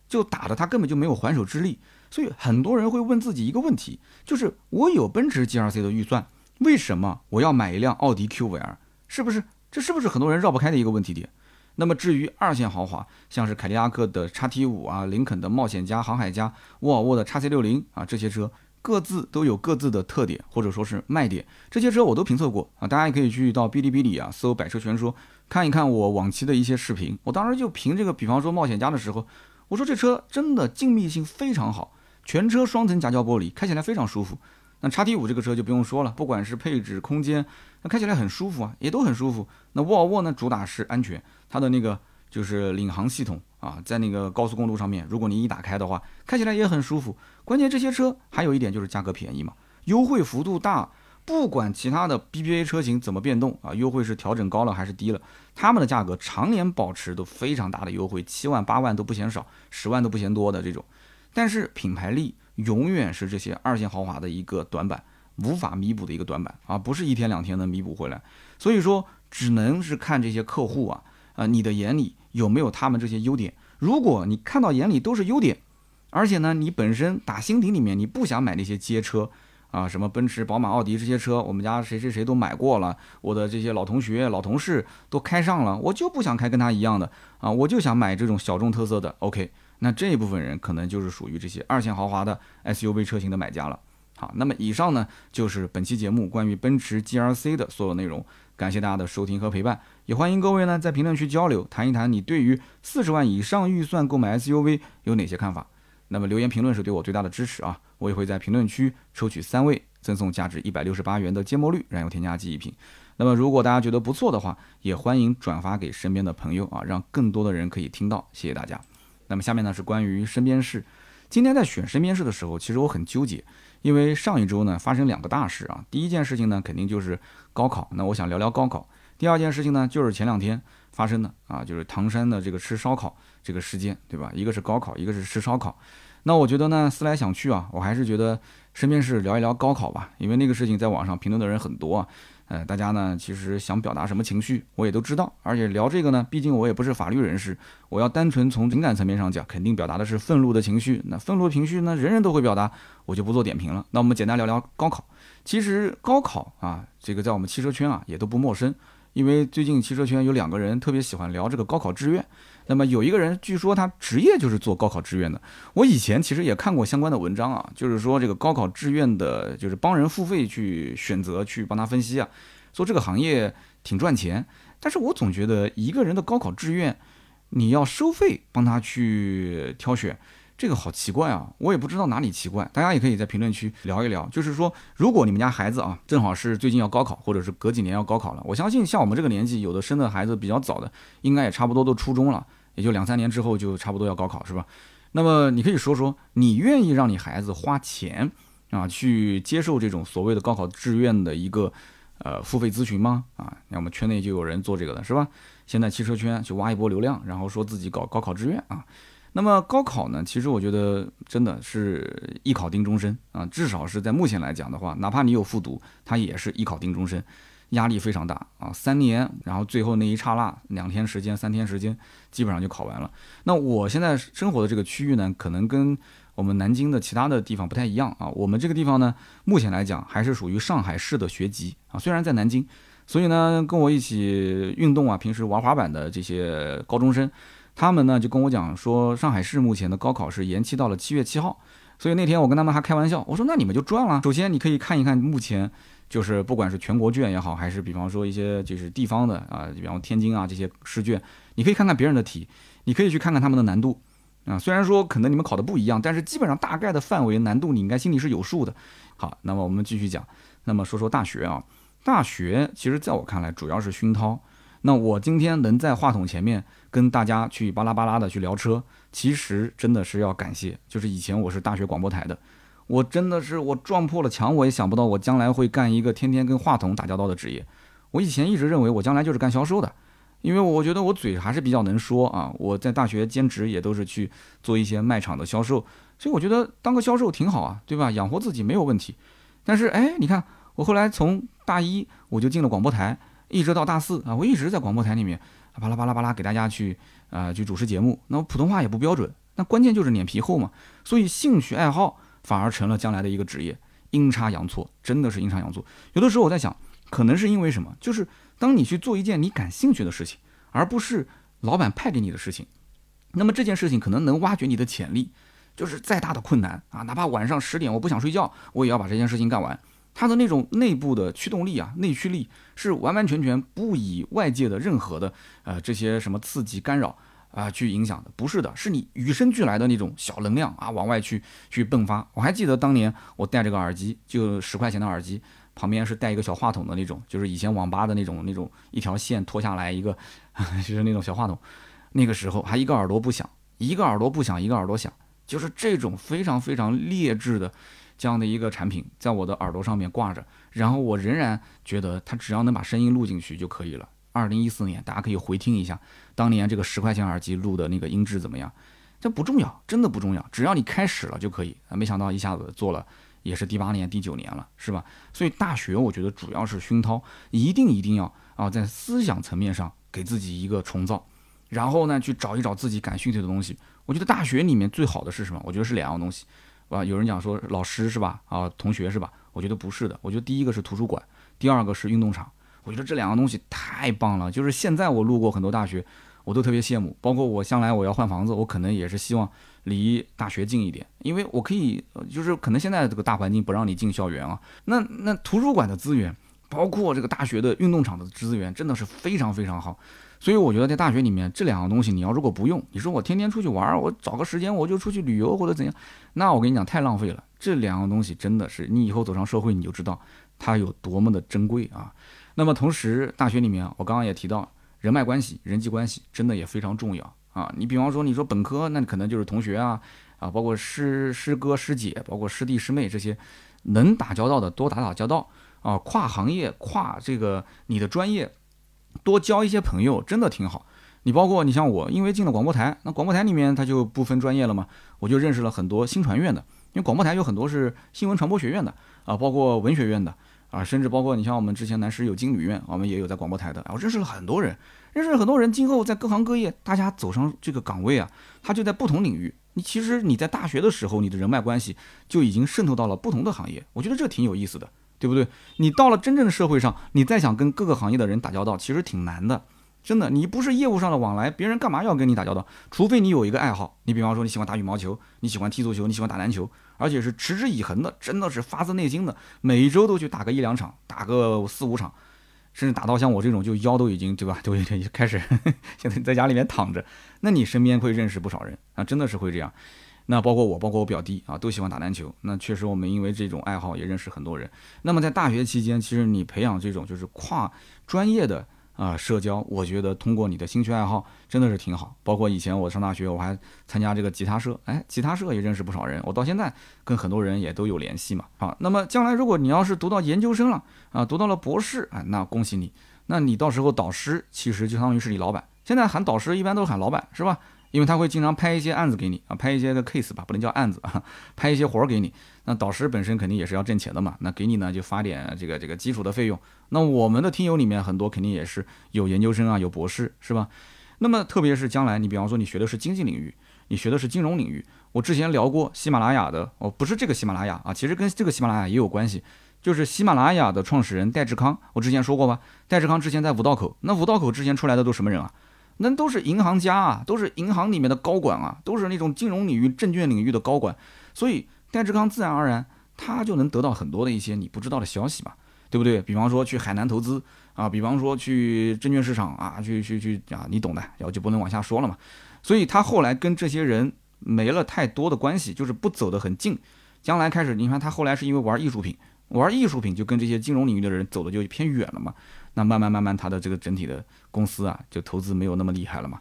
就打的它根本就没有还手之力。所以很多人会问自己一个问题，就是我有奔驰 GRC 的预算，为什么我要买一辆奥迪 Q5L？是不是？这是不是很多人绕不开的一个问题点？那么至于二线豪华，像是凯迪拉克的叉 T 五啊，林肯的冒险家、航海家，沃尔沃的叉 C 六零啊，这些车各自都有各自的特点或者说是卖点。这些车我都评测过啊，大家也可以去到哔哩哔哩啊搜“百车全说”，看一看我往期的一些视频。我当时就评这个，比方说冒险家的时候，我说这车真的静谧性非常好，全车双层夹胶玻璃，开起来非常舒服。那叉 T 五这个车就不用说了，不管是配置、空间，那开起来很舒服啊，也都很舒服。那沃尔沃呢，主打是安全。它的那个就是领航系统啊，在那个高速公路上面，如果你一打开的话，开起来也很舒服。关键这些车还有一点就是价格便宜嘛，优惠幅度大，不管其他的 BBA 车型怎么变动啊，优惠是调整高了还是低了，他们的价格常年保持都非常大的优惠，七万八万都不嫌少，十万都不嫌多的这种。但是品牌力永远是这些二线豪华的一个短板，无法弥补的一个短板啊，不是一天两天能弥补回来。所以说，只能是看这些客户啊，啊，你的眼里有没有他们这些优点？如果你看到眼里都是优点，而且呢，你本身打心底里面你不想买那些街车。啊，什么奔驰、宝马、奥迪这些车，我们家谁谁谁都买过了，我的这些老同学、老同事都开上了，我就不想开跟他一样的啊，我就想买这种小众特色的。OK，那这一部分人可能就是属于这些二线豪华的 SUV 车型的买家了。好，那么以上呢就是本期节目关于奔驰 GLC 的所有内容，感谢大家的收听和陪伴，也欢迎各位呢在评论区交流，谈一谈你对于四十万以上预算购买 SUV 有哪些看法。那么留言评论是对我最大的支持啊！我也会在评论区抽取三位，赠送价值一百六十八元的芥末绿燃油添加剂一瓶。那么如果大家觉得不错的话，也欢迎转发给身边的朋友啊，让更多的人可以听到。谢谢大家。那么下面呢是关于身边事。今天在选身边事的时候，其实我很纠结，因为上一周呢发生两个大事啊。第一件事情呢肯定就是高考，那我想聊聊高考。第二件事情呢就是前两天发生的啊，就是唐山的这个吃烧烤这个事件，对吧？一个是高考，一个是吃烧烤。那我觉得呢，思来想去啊，我还是觉得身边事聊一聊高考吧，因为那个事情在网上评论的人很多啊，呃，大家呢其实想表达什么情绪，我也都知道，而且聊这个呢，毕竟我也不是法律人士，我要单纯从情感层面上讲，肯定表达的是愤怒的情绪。那愤怒的情绪呢，人人都会表达，我就不做点评了。那我们简单聊聊高考。其实高考啊，这个在我们汽车圈啊也都不陌生，因为最近汽车圈有两个人特别喜欢聊这个高考志愿。那么有一个人，据说他职业就是做高考志愿的。我以前其实也看过相关的文章啊，就是说这个高考志愿的，就是帮人付费去选择，去帮他分析啊，说这个行业挺赚钱。但是我总觉得一个人的高考志愿，你要收费帮他去挑选，这个好奇怪啊！我也不知道哪里奇怪，大家也可以在评论区聊一聊。就是说，如果你们家孩子啊，正好是最近要高考，或者是隔几年要高考了，我相信像我们这个年纪，有的生的孩子比较早的，应该也差不多都初中了。也就两三年之后就差不多要高考是吧？那么你可以说说，你愿意让你孩子花钱啊去接受这种所谓的高考志愿的一个呃付费咨询吗？啊，那我们圈内就有人做这个的是吧？现在汽车圈去挖一波流量，然后说自己搞高考志愿啊。那么高考呢，其实我觉得真的是一考定终身啊，至少是在目前来讲的话，哪怕你有复读，它也是一考定终身。压力非常大啊，三年，然后最后那一刹那，两天时间、三天时间，基本上就考完了。那我现在生活的这个区域呢，可能跟我们南京的其他的地方不太一样啊。我们这个地方呢，目前来讲还是属于上海市的学籍啊。虽然在南京，所以呢，跟我一起运动啊，平时玩滑板的这些高中生，他们呢就跟我讲说，上海市目前的高考是延期到了七月七号。所以那天我跟他们还开玩笑，我说那你们就赚了。首先你可以看一看目前。就是不管是全国卷也好，还是比方说一些就是地方的啊，比方天津啊这些试卷，你可以看看别人的题，你可以去看看他们的难度啊。虽然说可能你们考的不一样，但是基本上大概的范围难度你应该心里是有数的。好，那么我们继续讲，那么说说大学啊，大学其实在我看来主要是熏陶。那我今天能在话筒前面跟大家去巴拉巴拉的去聊车，其实真的是要感谢，就是以前我是大学广播台的。我真的是我撞破了墙，我也想不到我将来会干一个天天跟话筒打交道的职业。我以前一直认为我将来就是干销售的，因为我觉得我嘴还是比较能说啊。我在大学兼职也都是去做一些卖场的销售，所以我觉得当个销售挺好啊，对吧？养活自己没有问题。但是哎，你看我后来从大一我就进了广播台，一直到大四啊，我一直在广播台里面巴拉巴拉巴拉给大家去啊去主持节目。那我普通话也不标准，那关键就是脸皮厚嘛。所以兴趣爱好。反而成了将来的一个职业，阴差阳错，真的是阴差阳错。有的时候我在想，可能是因为什么？就是当你去做一件你感兴趣的事情，而不是老板派给你的事情，那么这件事情可能能挖掘你的潜力。就是再大的困难啊，哪怕晚上十点我不想睡觉，我也要把这件事情干完。它的那种内部的驱动力啊，内驱力是完完全全不以外界的任何的呃这些什么刺激干扰。啊，去影响的不是的，是你与生俱来的那种小能量啊，往外去去迸发。我还记得当年我戴这个耳机，就十块钱的耳机，旁边是带一个小话筒的那种，就是以前网吧的那种那种一条线拖下来一个，[laughs] 就是那种小话筒。那个时候还一个耳朵不响，一个耳朵不响，一个耳朵响，就是这种非常非常劣质的这样的一个产品在我的耳朵上面挂着，然后我仍然觉得它只要能把声音录进去就可以了。二零一四年，大家可以回听一下当年这个十块钱耳机录的那个音质怎么样？这不重要，真的不重要，只要你开始了就可以。啊，没想到一下子做了，也是第八年、第九年了，是吧？所以大学我觉得主要是熏陶，一定一定要啊，在思想层面上给自己一个重造，然后呢去找一找自己感兴趣的东西。我觉得大学里面最好的是什么？我觉得是两样东西，啊，有人讲说老师是吧？啊，同学是吧？我觉得不是的，我觉得第一个是图书馆，第二个是运动场。我觉得这两个东西太棒了。就是现在我路过很多大学，我都特别羡慕。包括我将来我要换房子，我可能也是希望离大学近一点，因为我可以，就是可能现在这个大环境不让你进校园啊。那那图书馆的资源，包括这个大学的运动场的资源，真的是非常非常好。所以我觉得在大学里面这两个东西，你要如果不用，你说我天天出去玩，我找个时间我就出去旅游或者怎样，那我跟你讲太浪费了。这两个东西真的是你以后走上社会你就知道它有多么的珍贵啊。那么同时，大学里面我刚刚也提到人脉关系、人际关系真的也非常重要啊。你比方说你说本科，那可能就是同学啊啊，包括师师哥师姐，包括师弟师妹这些能打交道的多打打交道啊。跨行业、跨这个你的专业。多交一些朋友真的挺好。你包括你像我，因为进了广播台，那广播台里面它就不分专业了嘛，我就认识了很多新传院的。因为广播台有很多是新闻传播学院的啊，包括文学院的啊，甚至包括你像我们之前南师有金旅院，我们也有在广播台的。我认识了很多人，认识了很多人，今后在各行各业，大家走上这个岗位啊，他就在不同领域。你其实你在大学的时候，你的人脉关系就已经渗透到了不同的行业，我觉得这挺有意思的。对不对？你到了真正的社会上，你再想跟各个行业的人打交道，其实挺难的。真的，你不是业务上的往来，别人干嘛要跟你打交道？除非你有一个爱好，你比方说你喜欢打羽毛球，你喜欢踢足球，你喜欢打篮球，而且是持之以恒的，真的是发自内心的，每一周都去打个一两场，打个四五场，甚至打到像我这种就腰都已经对吧，都已经开始 [laughs] 现在在家里面躺着，那你身边会认识不少人啊，真的是会这样。那包括我，包括我表弟啊，都喜欢打篮球。那确实，我们因为这种爱好也认识很多人。那么在大学期间，其实你培养这种就是跨专业的啊社交，我觉得通过你的兴趣爱好真的是挺好。包括以前我上大学，我还参加这个吉他社，哎，吉他社也认识不少人。我到现在跟很多人也都有联系嘛。啊，那么将来如果你要是读到研究生了啊，读到了博士啊，那恭喜你。那你到时候导师其实就相当于是你老板。现在喊导师一般都喊老板，是吧？因为他会经常拍一些案子给你啊，拍一些个 case 吧，不能叫案子啊，[laughs] 拍一些活儿给你。那导师本身肯定也是要挣钱的嘛，那给你呢就发点这个这个基础的费用。那我们的听友里面很多肯定也是有研究生啊，有博士是吧？那么特别是将来你比方说你学的是经济领域，你学的是金融领域，我之前聊过喜马拉雅的，哦不是这个喜马拉雅啊，其实跟这个喜马拉雅也有关系，就是喜马拉雅的创始人戴志康，我之前说过吧？戴志康之前在五道口，那五道口之前出来的都什么人啊？那都是银行家啊，都是银行里面的高管啊，都是那种金融领域、证券领域的高管，所以戴志康自然而然他就能得到很多的一些你不知道的消息嘛，对不对？比方说去海南投资啊，比方说去证券市场啊，去去去啊，你懂的，然后就不能往下说了嘛。所以他后来跟这些人没了太多的关系，就是不走得很近。将来开始，你看他后来是因为玩艺术品，玩艺术品就跟这些金融领域的人走的就偏远了嘛。那慢慢慢慢，他的这个整体的公司啊，就投资没有那么厉害了嘛。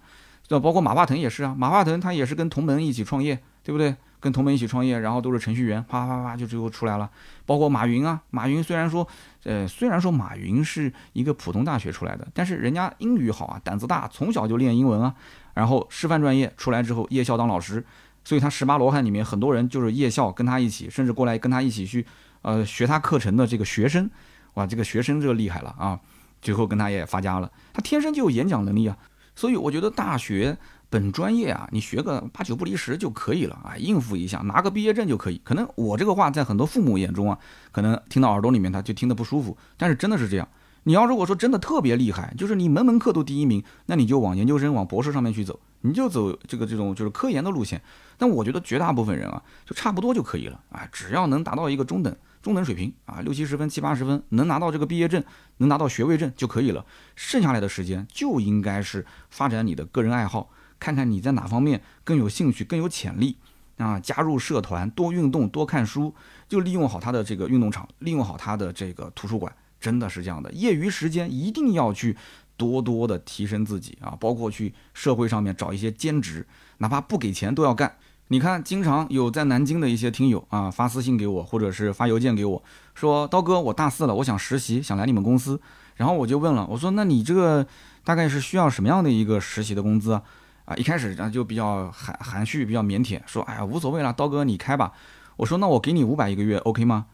那包括马化腾也是啊，马化腾他也是跟同门一起创业，对不对？跟同门一起创业，然后都是程序员，啪啪啪就最后出来了。包括马云啊，马云虽然说，呃，虽然说马云是一个普通大学出来的，但是人家英语好啊，胆子大，从小就练英文啊。然后师范专业出来之后，夜校当老师，所以他十八罗汉里面很多人就是夜校跟他一起，甚至过来跟他一起去，呃，学他课程的这个学生，哇，这个学生这个厉害了啊！最后跟他也发家了，他天生就有演讲能力啊，所以我觉得大学本专业啊，你学个八九不离十就可以了啊，应付一下，拿个毕业证就可以。可能我这个话在很多父母眼中啊，可能听到耳朵里面他就听得不舒服，但是真的是这样。你要如果说真的特别厉害，就是你门门课都第一名，那你就往研究生、往博士上面去走，你就走这个这种就是科研的路线。但我觉得绝大部分人啊，就差不多就可以了啊，只要能达到一个中等。中等水平啊，六七十分、七八十分，能拿到这个毕业证，能拿到学位证就可以了。剩下来的时间就应该是发展你的个人爱好，看看你在哪方面更有兴趣、更有潜力啊。加入社团，多运动，多看书，就利用好他的这个运动场，利用好他的这个图书馆，真的是这样的。业余时间一定要去多多的提升自己啊，包括去社会上面找一些兼职，哪怕不给钱都要干。你看，经常有在南京的一些听友啊发私信给我，或者是发邮件给我，说刀哥，我大四了，我想实习，想来你们公司。然后我就问了，我说那你这个大概是需要什么样的一个实习的工资啊？啊，一开始呢就比较含含蓄，比较腼腆，说哎呀无所谓了，刀哥你开吧。我说那我给你五百一个月，OK 吗？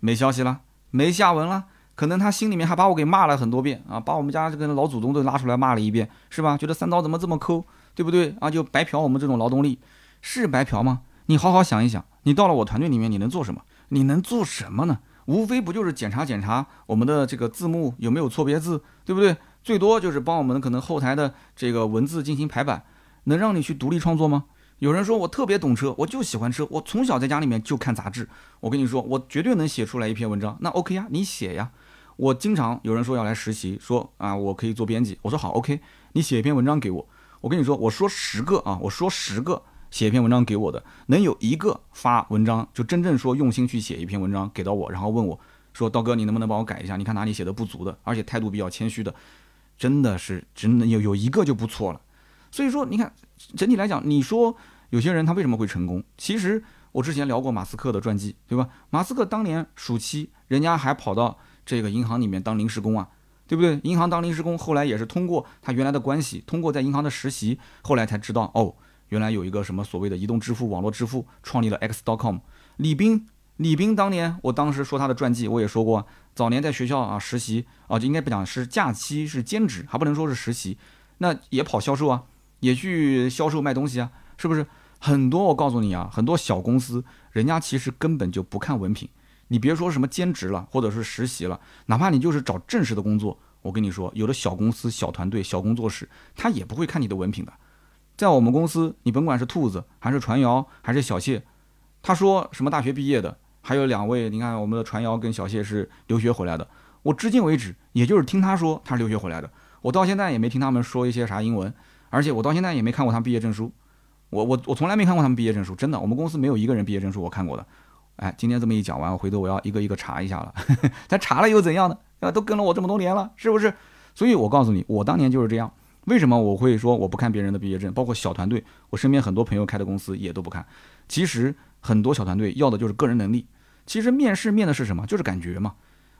没消息了，没下文了。可能他心里面还把我给骂了很多遍啊，把我们家这个老祖宗都拉出来骂了一遍，是吧？觉得三刀怎么这么抠，对不对啊？就白嫖我们这种劳动力，是白嫖吗？你好好想一想，你到了我团队里面，你能做什么？你能做什么呢？无非不就是检查检查我们的这个字幕有没有错别字，对不对？最多就是帮我们可能后台的这个文字进行排版，能让你去独立创作吗？有人说我特别懂车，我就喜欢车，我从小在家里面就看杂志。我跟你说，我绝对能写出来一篇文章。那 OK 呀，你写呀。我经常有人说要来实习，说啊我可以做编辑。我说好 OK，你写一篇文章给我。我跟你说，我说十个啊，我说十个写一篇文章给我的，能有一个发文章就真正说用心去写一篇文章给到我，然后问我说刀哥你能不能帮我改一下？你看哪里写的不足的，而且态度比较谦虚的，真的是真的有有一个就不错了。所以说你看整体来讲，你说。有些人他为什么会成功？其实我之前聊过马斯克的传记，对吧？马斯克当年暑期，人家还跑到这个银行里面当临时工啊，对不对？银行当临时工，后来也是通过他原来的关系，通过在银行的实习，后来才知道哦，原来有一个什么所谓的移动支付、网络支付，创立了 X.com。李斌，李斌当年我当时说他的传记，我也说过，早年在学校啊实习啊，就应该不讲是假期是兼职，还不能说是实习，那也跑销售啊，也去销售卖东西啊，是不是？很多我告诉你啊，很多小公司人家其实根本就不看文凭，你别说什么兼职了，或者是实习了，哪怕你就是找正式的工作，我跟你说，有的小公司、小团队、小工作室，他也不会看你的文凭的。在我们公司，你甭管是兔子还是传谣还是小谢，他说什么大学毕业的，还有两位，你看我们的传谣跟小谢是留学回来的，我至今为止也就是听他说他是留学回来的，我到现在也没听他们说一些啥英文，而且我到现在也没看过他们毕业证书。我我我从来没看过他们毕业证书，真的，我们公司没有一个人毕业证书我看过的。哎，今天这么一讲完，回头我要一个一个查一下了。[laughs] 咱查了又怎样呢？啊，都跟了我这么多年了，是不是？所以我告诉你，我当年就是这样。为什么我会说我不看别人的毕业证？包括小团队，我身边很多朋友开的公司也都不看。其实很多小团队要的就是个人能力。其实面试面的是什么？就是感觉嘛。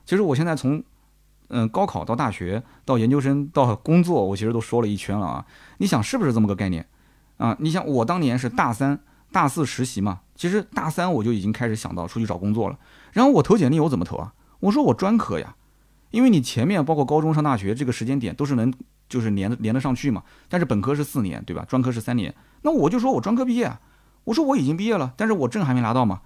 其实我现在从嗯高考到大学到研究生到工作，我其实都说了一圈了啊。你想是不是这么个概念？啊，你想我当年是大三、大四实习嘛，其实大三我就已经开始想到出去找工作了。然后我投简历，我怎么投啊？我说我专科呀，因为你前面包括高中上大学这个时间点都是能就是连连得上去嘛。但是本科是四年，对吧？专科是三年，那我就说我专科毕业。我说我已经毕业了，但是我证还没拿到嘛，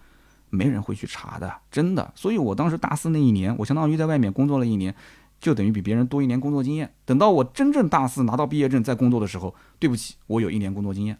没人会去查的，真的。所以我当时大四那一年，我相当于在外面工作了一年。就等于比别人多一年工作经验。等到我真正大四拿到毕业证再工作的时候，对不起，我有一年工作经验，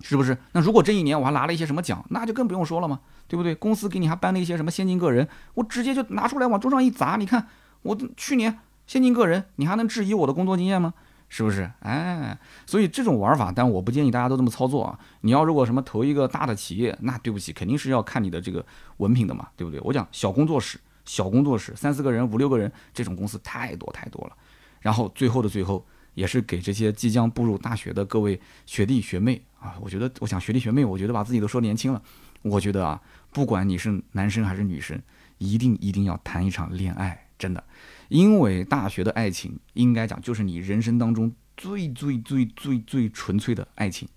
是不是？那如果这一年我还拿了一些什么奖，那就更不用说了嘛，对不对？公司给你还颁了一些什么先进个人，我直接就拿出来往桌上一砸，你看我去年先进个人，你还能质疑我的工作经验吗？是不是？哎，所以这种玩法，但我不建议大家都这么操作啊。你要如果什么投一个大的企业，那对不起，肯定是要看你的这个文凭的嘛，对不对？我讲小工作室。小工作室三四个人、五六个人，这种公司太多太多了。然后最后的最后，也是给这些即将步入大学的各位学弟学妹啊，我觉得，我想学弟学妹，我觉得把自己都说年轻了。我觉得啊，不管你是男生还是女生，一定一定要谈一场恋爱，真的，因为大学的爱情，应该讲就是你人生当中最最最最最纯粹的爱情。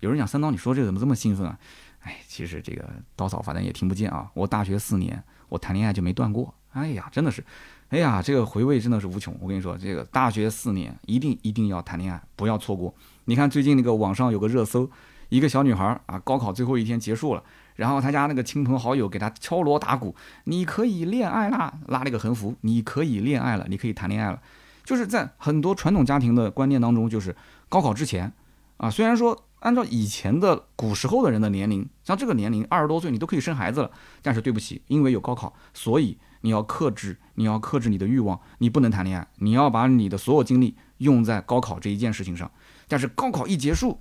有人讲三刀，你说这个怎么这么兴奋啊？哎，其实这个刀嫂反正也听不见啊。我大学四年。我谈恋爱就没断过，哎呀，真的是，哎呀，这个回味真的是无穷。我跟你说，这个大学四年一定一定要谈恋爱，不要错过。你看最近那个网上有个热搜，一个小女孩啊，高考最后一天结束了，然后他家那个亲朋好友给他敲锣打鼓，你可以恋爱啦，拉了一个横幅，你可以恋爱了，你可以谈恋爱了。就是在很多传统家庭的观念当中，就是高考之前啊，虽然说。按照以前的古时候的人的年龄，像这个年龄二十多岁，你都可以生孩子了。但是对不起，因为有高考，所以你要克制，你要克制你的欲望，你不能谈恋爱，你要把你的所有精力用在高考这一件事情上。但是高考一结束，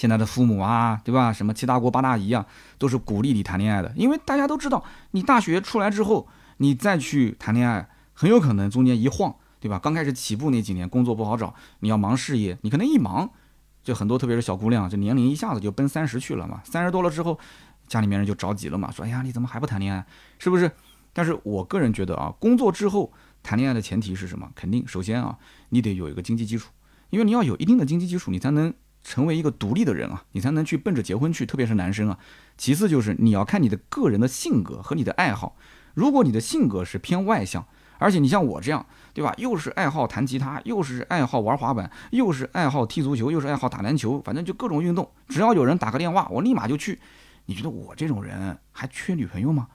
现在的父母啊，对吧？什么七大姑八大姨啊，都是鼓励你谈恋爱的，因为大家都知道，你大学出来之后，你再去谈恋爱，很有可能中间一晃，对吧？刚开始起步那几年工作不好找，你要忙事业，你可能一忙。就很多特别是小姑娘，这年龄一下子就奔三十去了嘛，三十多了之后，家里面人就着急了嘛，说哎呀你怎么还不谈恋爱？是不是？但是我个人觉得啊，工作之后谈恋爱的前提是什么？肯定首先啊，你得有一个经济基础，因为你要有一定的经济基础，你才能成为一个独立的人啊，你才能去奔着结婚去，特别是男生啊。其次就是你要看你的个人的性格和你的爱好，如果你的性格是偏外向，而且你像我这样，对吧？又是爱好弹吉他，又是爱好玩滑板，又是爱好踢足球，又是爱好打篮球，反正就各种运动，只要有人打个电话，我立马就去。你觉得我这种人还缺女朋友吗？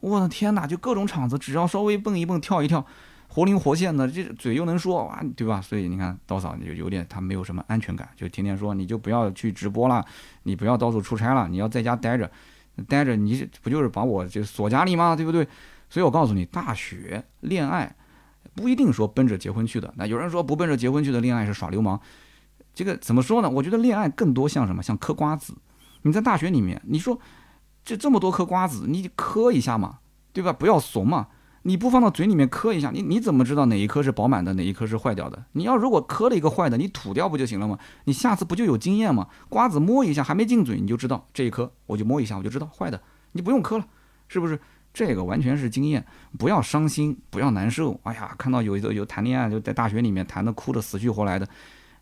我的天哪，就各种场子，只要稍微蹦一蹦、跳一跳，活灵活现的，这嘴又能说哇，对吧？所以你看，刀嫂就有点他没有什么安全感，就天天说你就不要去直播了，你不要到处出差了，你要在家待着，待着你不就是把我就锁家里吗？对不对？所以我告诉你，大学恋爱不一定说奔着结婚去的。那有人说不奔着结婚去的恋爱是耍流氓，这个怎么说呢？我觉得恋爱更多像什么？像嗑瓜子。你在大学里面，你说。这这么多颗瓜子，你磕一下嘛，对吧？不要怂嘛，你不放到嘴里面磕一下，你你怎么知道哪一颗是饱满的，哪一颗是坏掉的？你要如果磕了一个坏的，你吐掉不就行了吗？你下次不就有经验吗？瓜子摸一下还没进嘴，你就知道这一颗，我就摸一下我就知道坏的，你不用磕了，是不是？这个完全是经验，不要伤心，不要难受。哎呀，看到有有有谈恋爱就在大学里面谈的哭的死去活来的，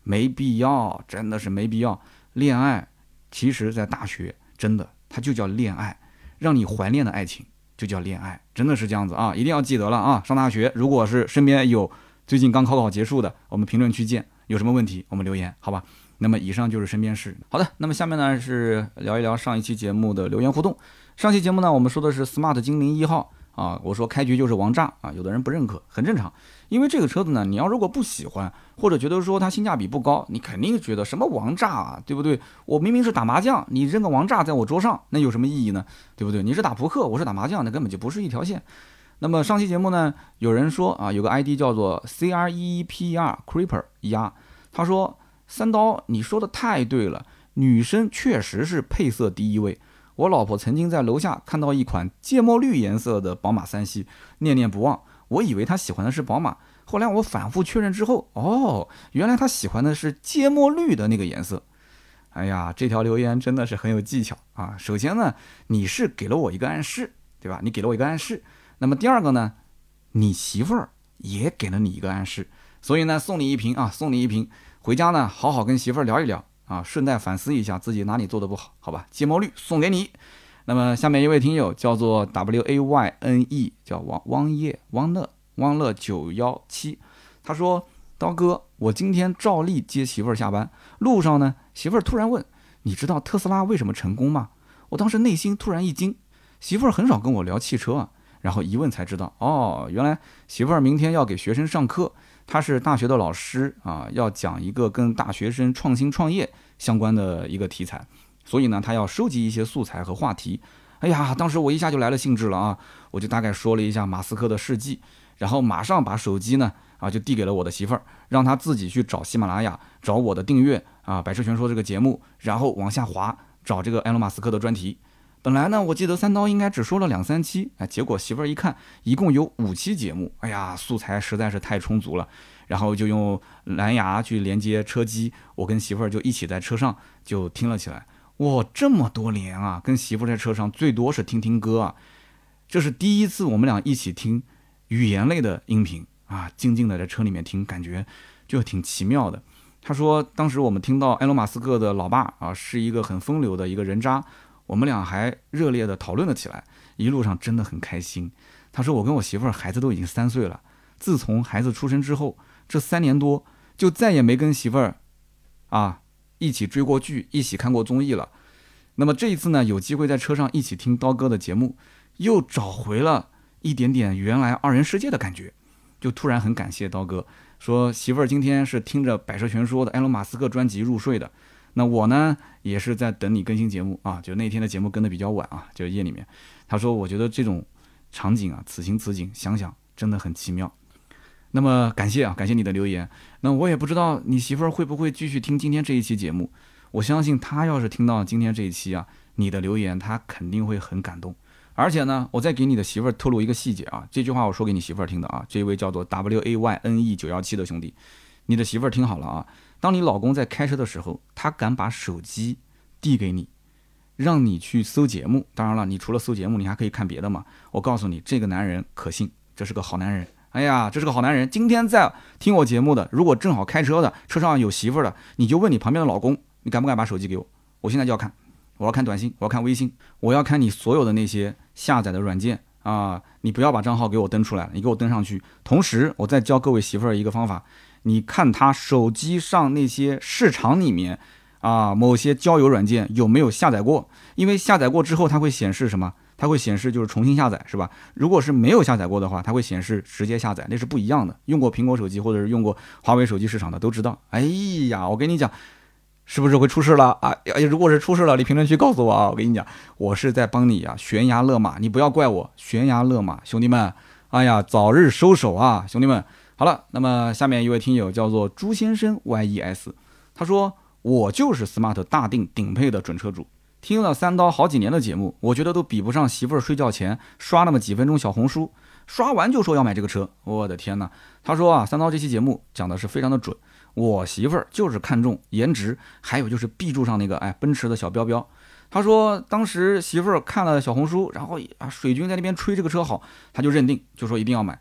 没必要，真的是没必要。恋爱其实，在大学真的。它就叫恋爱，让你怀念的爱情就叫恋爱，真的是这样子啊！一定要记得了啊！上大学，如果是身边有最近刚考考结束的，我们评论区见。有什么问题，我们留言，好吧？那么以上就是身边事。好的，那么下面呢是聊一聊上一期节目的留言互动。上期节目呢，我们说的是 smart 精灵一号。啊，我说开局就是王炸啊，有的人不认可，很正常，因为这个车子呢，你要如果不喜欢，或者觉得说它性价比不高，你肯定觉得什么王炸啊，对不对？我明明是打麻将，你扔个王炸在我桌上，那有什么意义呢？对不对？你是打扑克，我是打麻将，那根本就不是一条线。那么上期节目呢，有人说啊，有个 ID 叫做 C R E E P E R Creeper 压，他说三刀，你说的太对了，女生确实是配色第一位。我老婆曾经在楼下看到一款芥末绿颜色的宝马三系，念念不忘。我以为他喜欢的是宝马，后来我反复确认之后，哦，原来他喜欢的是芥末绿的那个颜色。哎呀，这条留言真的是很有技巧啊！首先呢，你是给了我一个暗示，对吧？你给了我一个暗示。那么第二个呢，你媳妇儿也给了你一个暗示，所以呢，送你一瓶啊，送你一瓶，回家呢，好好跟媳妇儿聊一聊。啊，顺带反思一下自己哪里做的不好，好吧？芥末绿送给你。那么下面一位听友叫做 W A Y N E，叫汪汪叶汪乐汪乐九幺七，他说：刀哥，我今天照例接媳妇儿下班，路上呢，媳妇儿突然问：你知道特斯拉为什么成功吗？我当时内心突然一惊，媳妇儿很少跟我聊汽车啊，然后一问才知道，哦，原来媳妇儿明天要给学生上课。她是大学的老师啊，要讲一个跟大学生创新创业相关的一个题材，所以呢，他要收集一些素材和话题。哎呀，当时我一下就来了兴致了啊，我就大概说了一下马斯克的事迹，然后马上把手机呢啊就递给了我的媳妇儿，让她自己去找喜马拉雅，找我的订阅啊《百车全说》这个节目，然后往下滑找这个埃隆·马斯克的专题。本来呢，我记得三刀应该只说了两三期，哎，结果媳妇儿一看，一共有五期节目，哎呀，素材实在是太充足了，然后就用蓝牙去连接车机，我跟媳妇儿就一起在车上就听了起来。我，这么多年啊，跟媳妇在车上最多是听听歌啊，这是第一次我们俩一起听语言类的音频啊，静静的在车里面听，感觉就挺奇妙的。他说，当时我们听到埃隆·马斯克的老爸啊，是一个很风流的一个人渣。我们俩还热烈地讨论了起来，一路上真的很开心。他说：“我跟我媳妇儿孩子都已经三岁了，自从孩子出生之后，这三年多就再也没跟媳妇儿啊一起追过剧，一起看过综艺了。那么这一次呢，有机会在车上一起听刀哥的节目，又找回了一点点原来二人世界的感觉，就突然很感谢刀哥，说媳妇儿今天是听着《百车全说》的埃隆·马斯克专辑入睡的。”那我呢，也是在等你更新节目啊，就那天的节目更的比较晚啊，就夜里面。他说，我觉得这种场景啊，此情此景，想想真的很奇妙。那么感谢啊，感谢你的留言。那我也不知道你媳妇儿会不会继续听今天这一期节目。我相信她要是听到今天这一期啊，你的留言，她肯定会很感动。而且呢，我再给你的媳妇儿透露一个细节啊，这句话我说给你媳妇儿听的啊。这位叫做 W A Y N E 九幺七的兄弟。你的媳妇儿听好了啊，当你老公在开车的时候，他敢把手机递给你，让你去搜节目。当然了，你除了搜节目，你还可以看别的嘛。我告诉你，这个男人可信，这是个好男人。哎呀，这是个好男人。今天在听我节目的，如果正好开车的，车上有媳妇儿的，你就问你旁边的老公，你敢不敢把手机给我？我现在就要看，我要看短信，我要看微信，我要看你所有的那些下载的软件啊！你不要把账号给我登出来了，你给我登上去。同时，我再教各位媳妇儿一个方法。你看他手机上那些市场里面啊，某些交友软件有没有下载过？因为下载过之后，它会显示什么？它会显示就是重新下载，是吧？如果是没有下载过的话，它会显示直接下载，那是不一样的。用过苹果手机或者是用过华为手机市场的都知道。哎呀，我跟你讲，是不是会出事了啊？哎，如果是出事了，你评论区告诉我啊！我跟你讲，我是在帮你啊，悬崖勒马，你不要怪我，悬崖勒马，兄弟们，哎呀，早日收手啊，兄弟们。好了，那么下面一位听友叫做朱先生 yes，他说我就是 smart 大定顶配的准车主，听了三刀好几年的节目，我觉得都比不上媳妇儿睡觉前刷那么几分钟小红书，刷完就说要买这个车，我的天哪！他说啊，三刀这期节目讲的是非常的准，我媳妇儿就是看中颜值，还有就是 B 柱上那个哎奔驰的小标标。他说当时媳妇儿看了小红书，然后啊水军在那边吹这个车好，他就认定就说一定要买。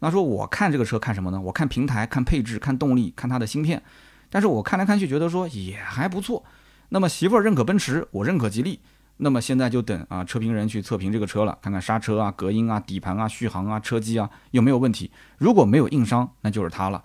那说我看这个车看什么呢？我看平台、看配置、看动力、看它的芯片。但是我看来看去觉得说也还不错。那么媳妇儿认可奔驰，我认可吉利。那么现在就等啊车评人去测评这个车了，看看刹车啊、隔音啊、底盘啊、续航啊、车机啊有没有问题。如果没有硬伤，那就是它了。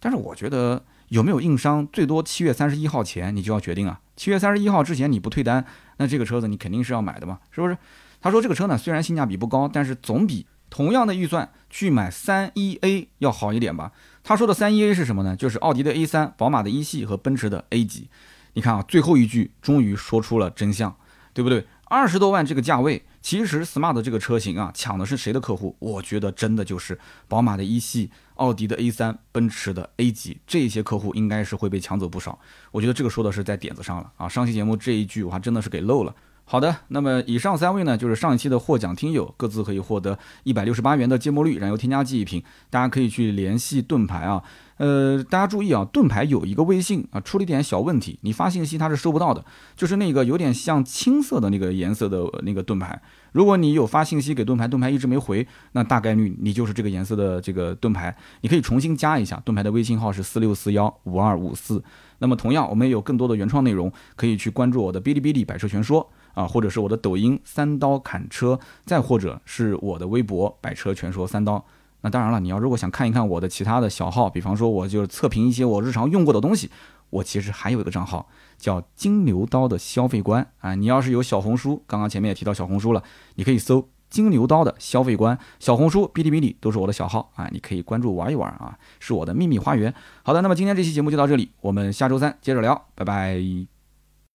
但是我觉得有没有硬伤，最多七月三十一号前你就要决定啊。七月三十一号之前你不退单，那这个车子你肯定是要买的嘛，是不是？他说这个车呢虽然性价比不高，但是总比。同样的预算去买三一 A 要好一点吧？他说的三一 A 是什么呢？就是奥迪的 A 三、宝马的一系和奔驰的 A 级。你看啊，最后一句终于说出了真相，对不对？二十多万这个价位，其实 smart 这个车型啊，抢的是谁的客户？我觉得真的就是宝马的一系、奥迪的 A 三、奔驰的 A 级这些客户应该是会被抢走不少。我觉得这个说的是在点子上了啊！上期节目这一句我还真的是给漏了。好的，那么以上三位呢，就是上一期的获奖听友，各自可以获得一百六十八元的芥末绿燃油添加剂一瓶。大家可以去联系盾牌啊，呃，大家注意啊，盾牌有一个微信啊，出了一点小问题，你发信息它是收不到的，就是那个有点像青色的那个颜色的那个盾牌。如果你有发信息给盾牌，盾牌一直没回，那大概率你就是这个颜色的这个盾牌。你可以重新加一下盾牌的微信号是四六四幺五二五四。那么同样，我们也有更多的原创内容，可以去关注我的哔哩哔哩百车全说。啊，或者是我的抖音三刀砍车，再或者是我的微博百车全说三刀。那当然了，你要如果想看一看我的其他的小号，比方说我就是测评一些我日常用过的东西，我其实还有一个账号叫金牛刀的消费观啊。你要是有小红书，刚刚前面也提到小红书了，你可以搜金牛刀的消费观，小红书、哔哩哔哩都是我的小号啊，你可以关注玩一玩啊，是我的秘密花园。好的，那么今天这期节目就到这里，我们下周三接着聊，拜拜。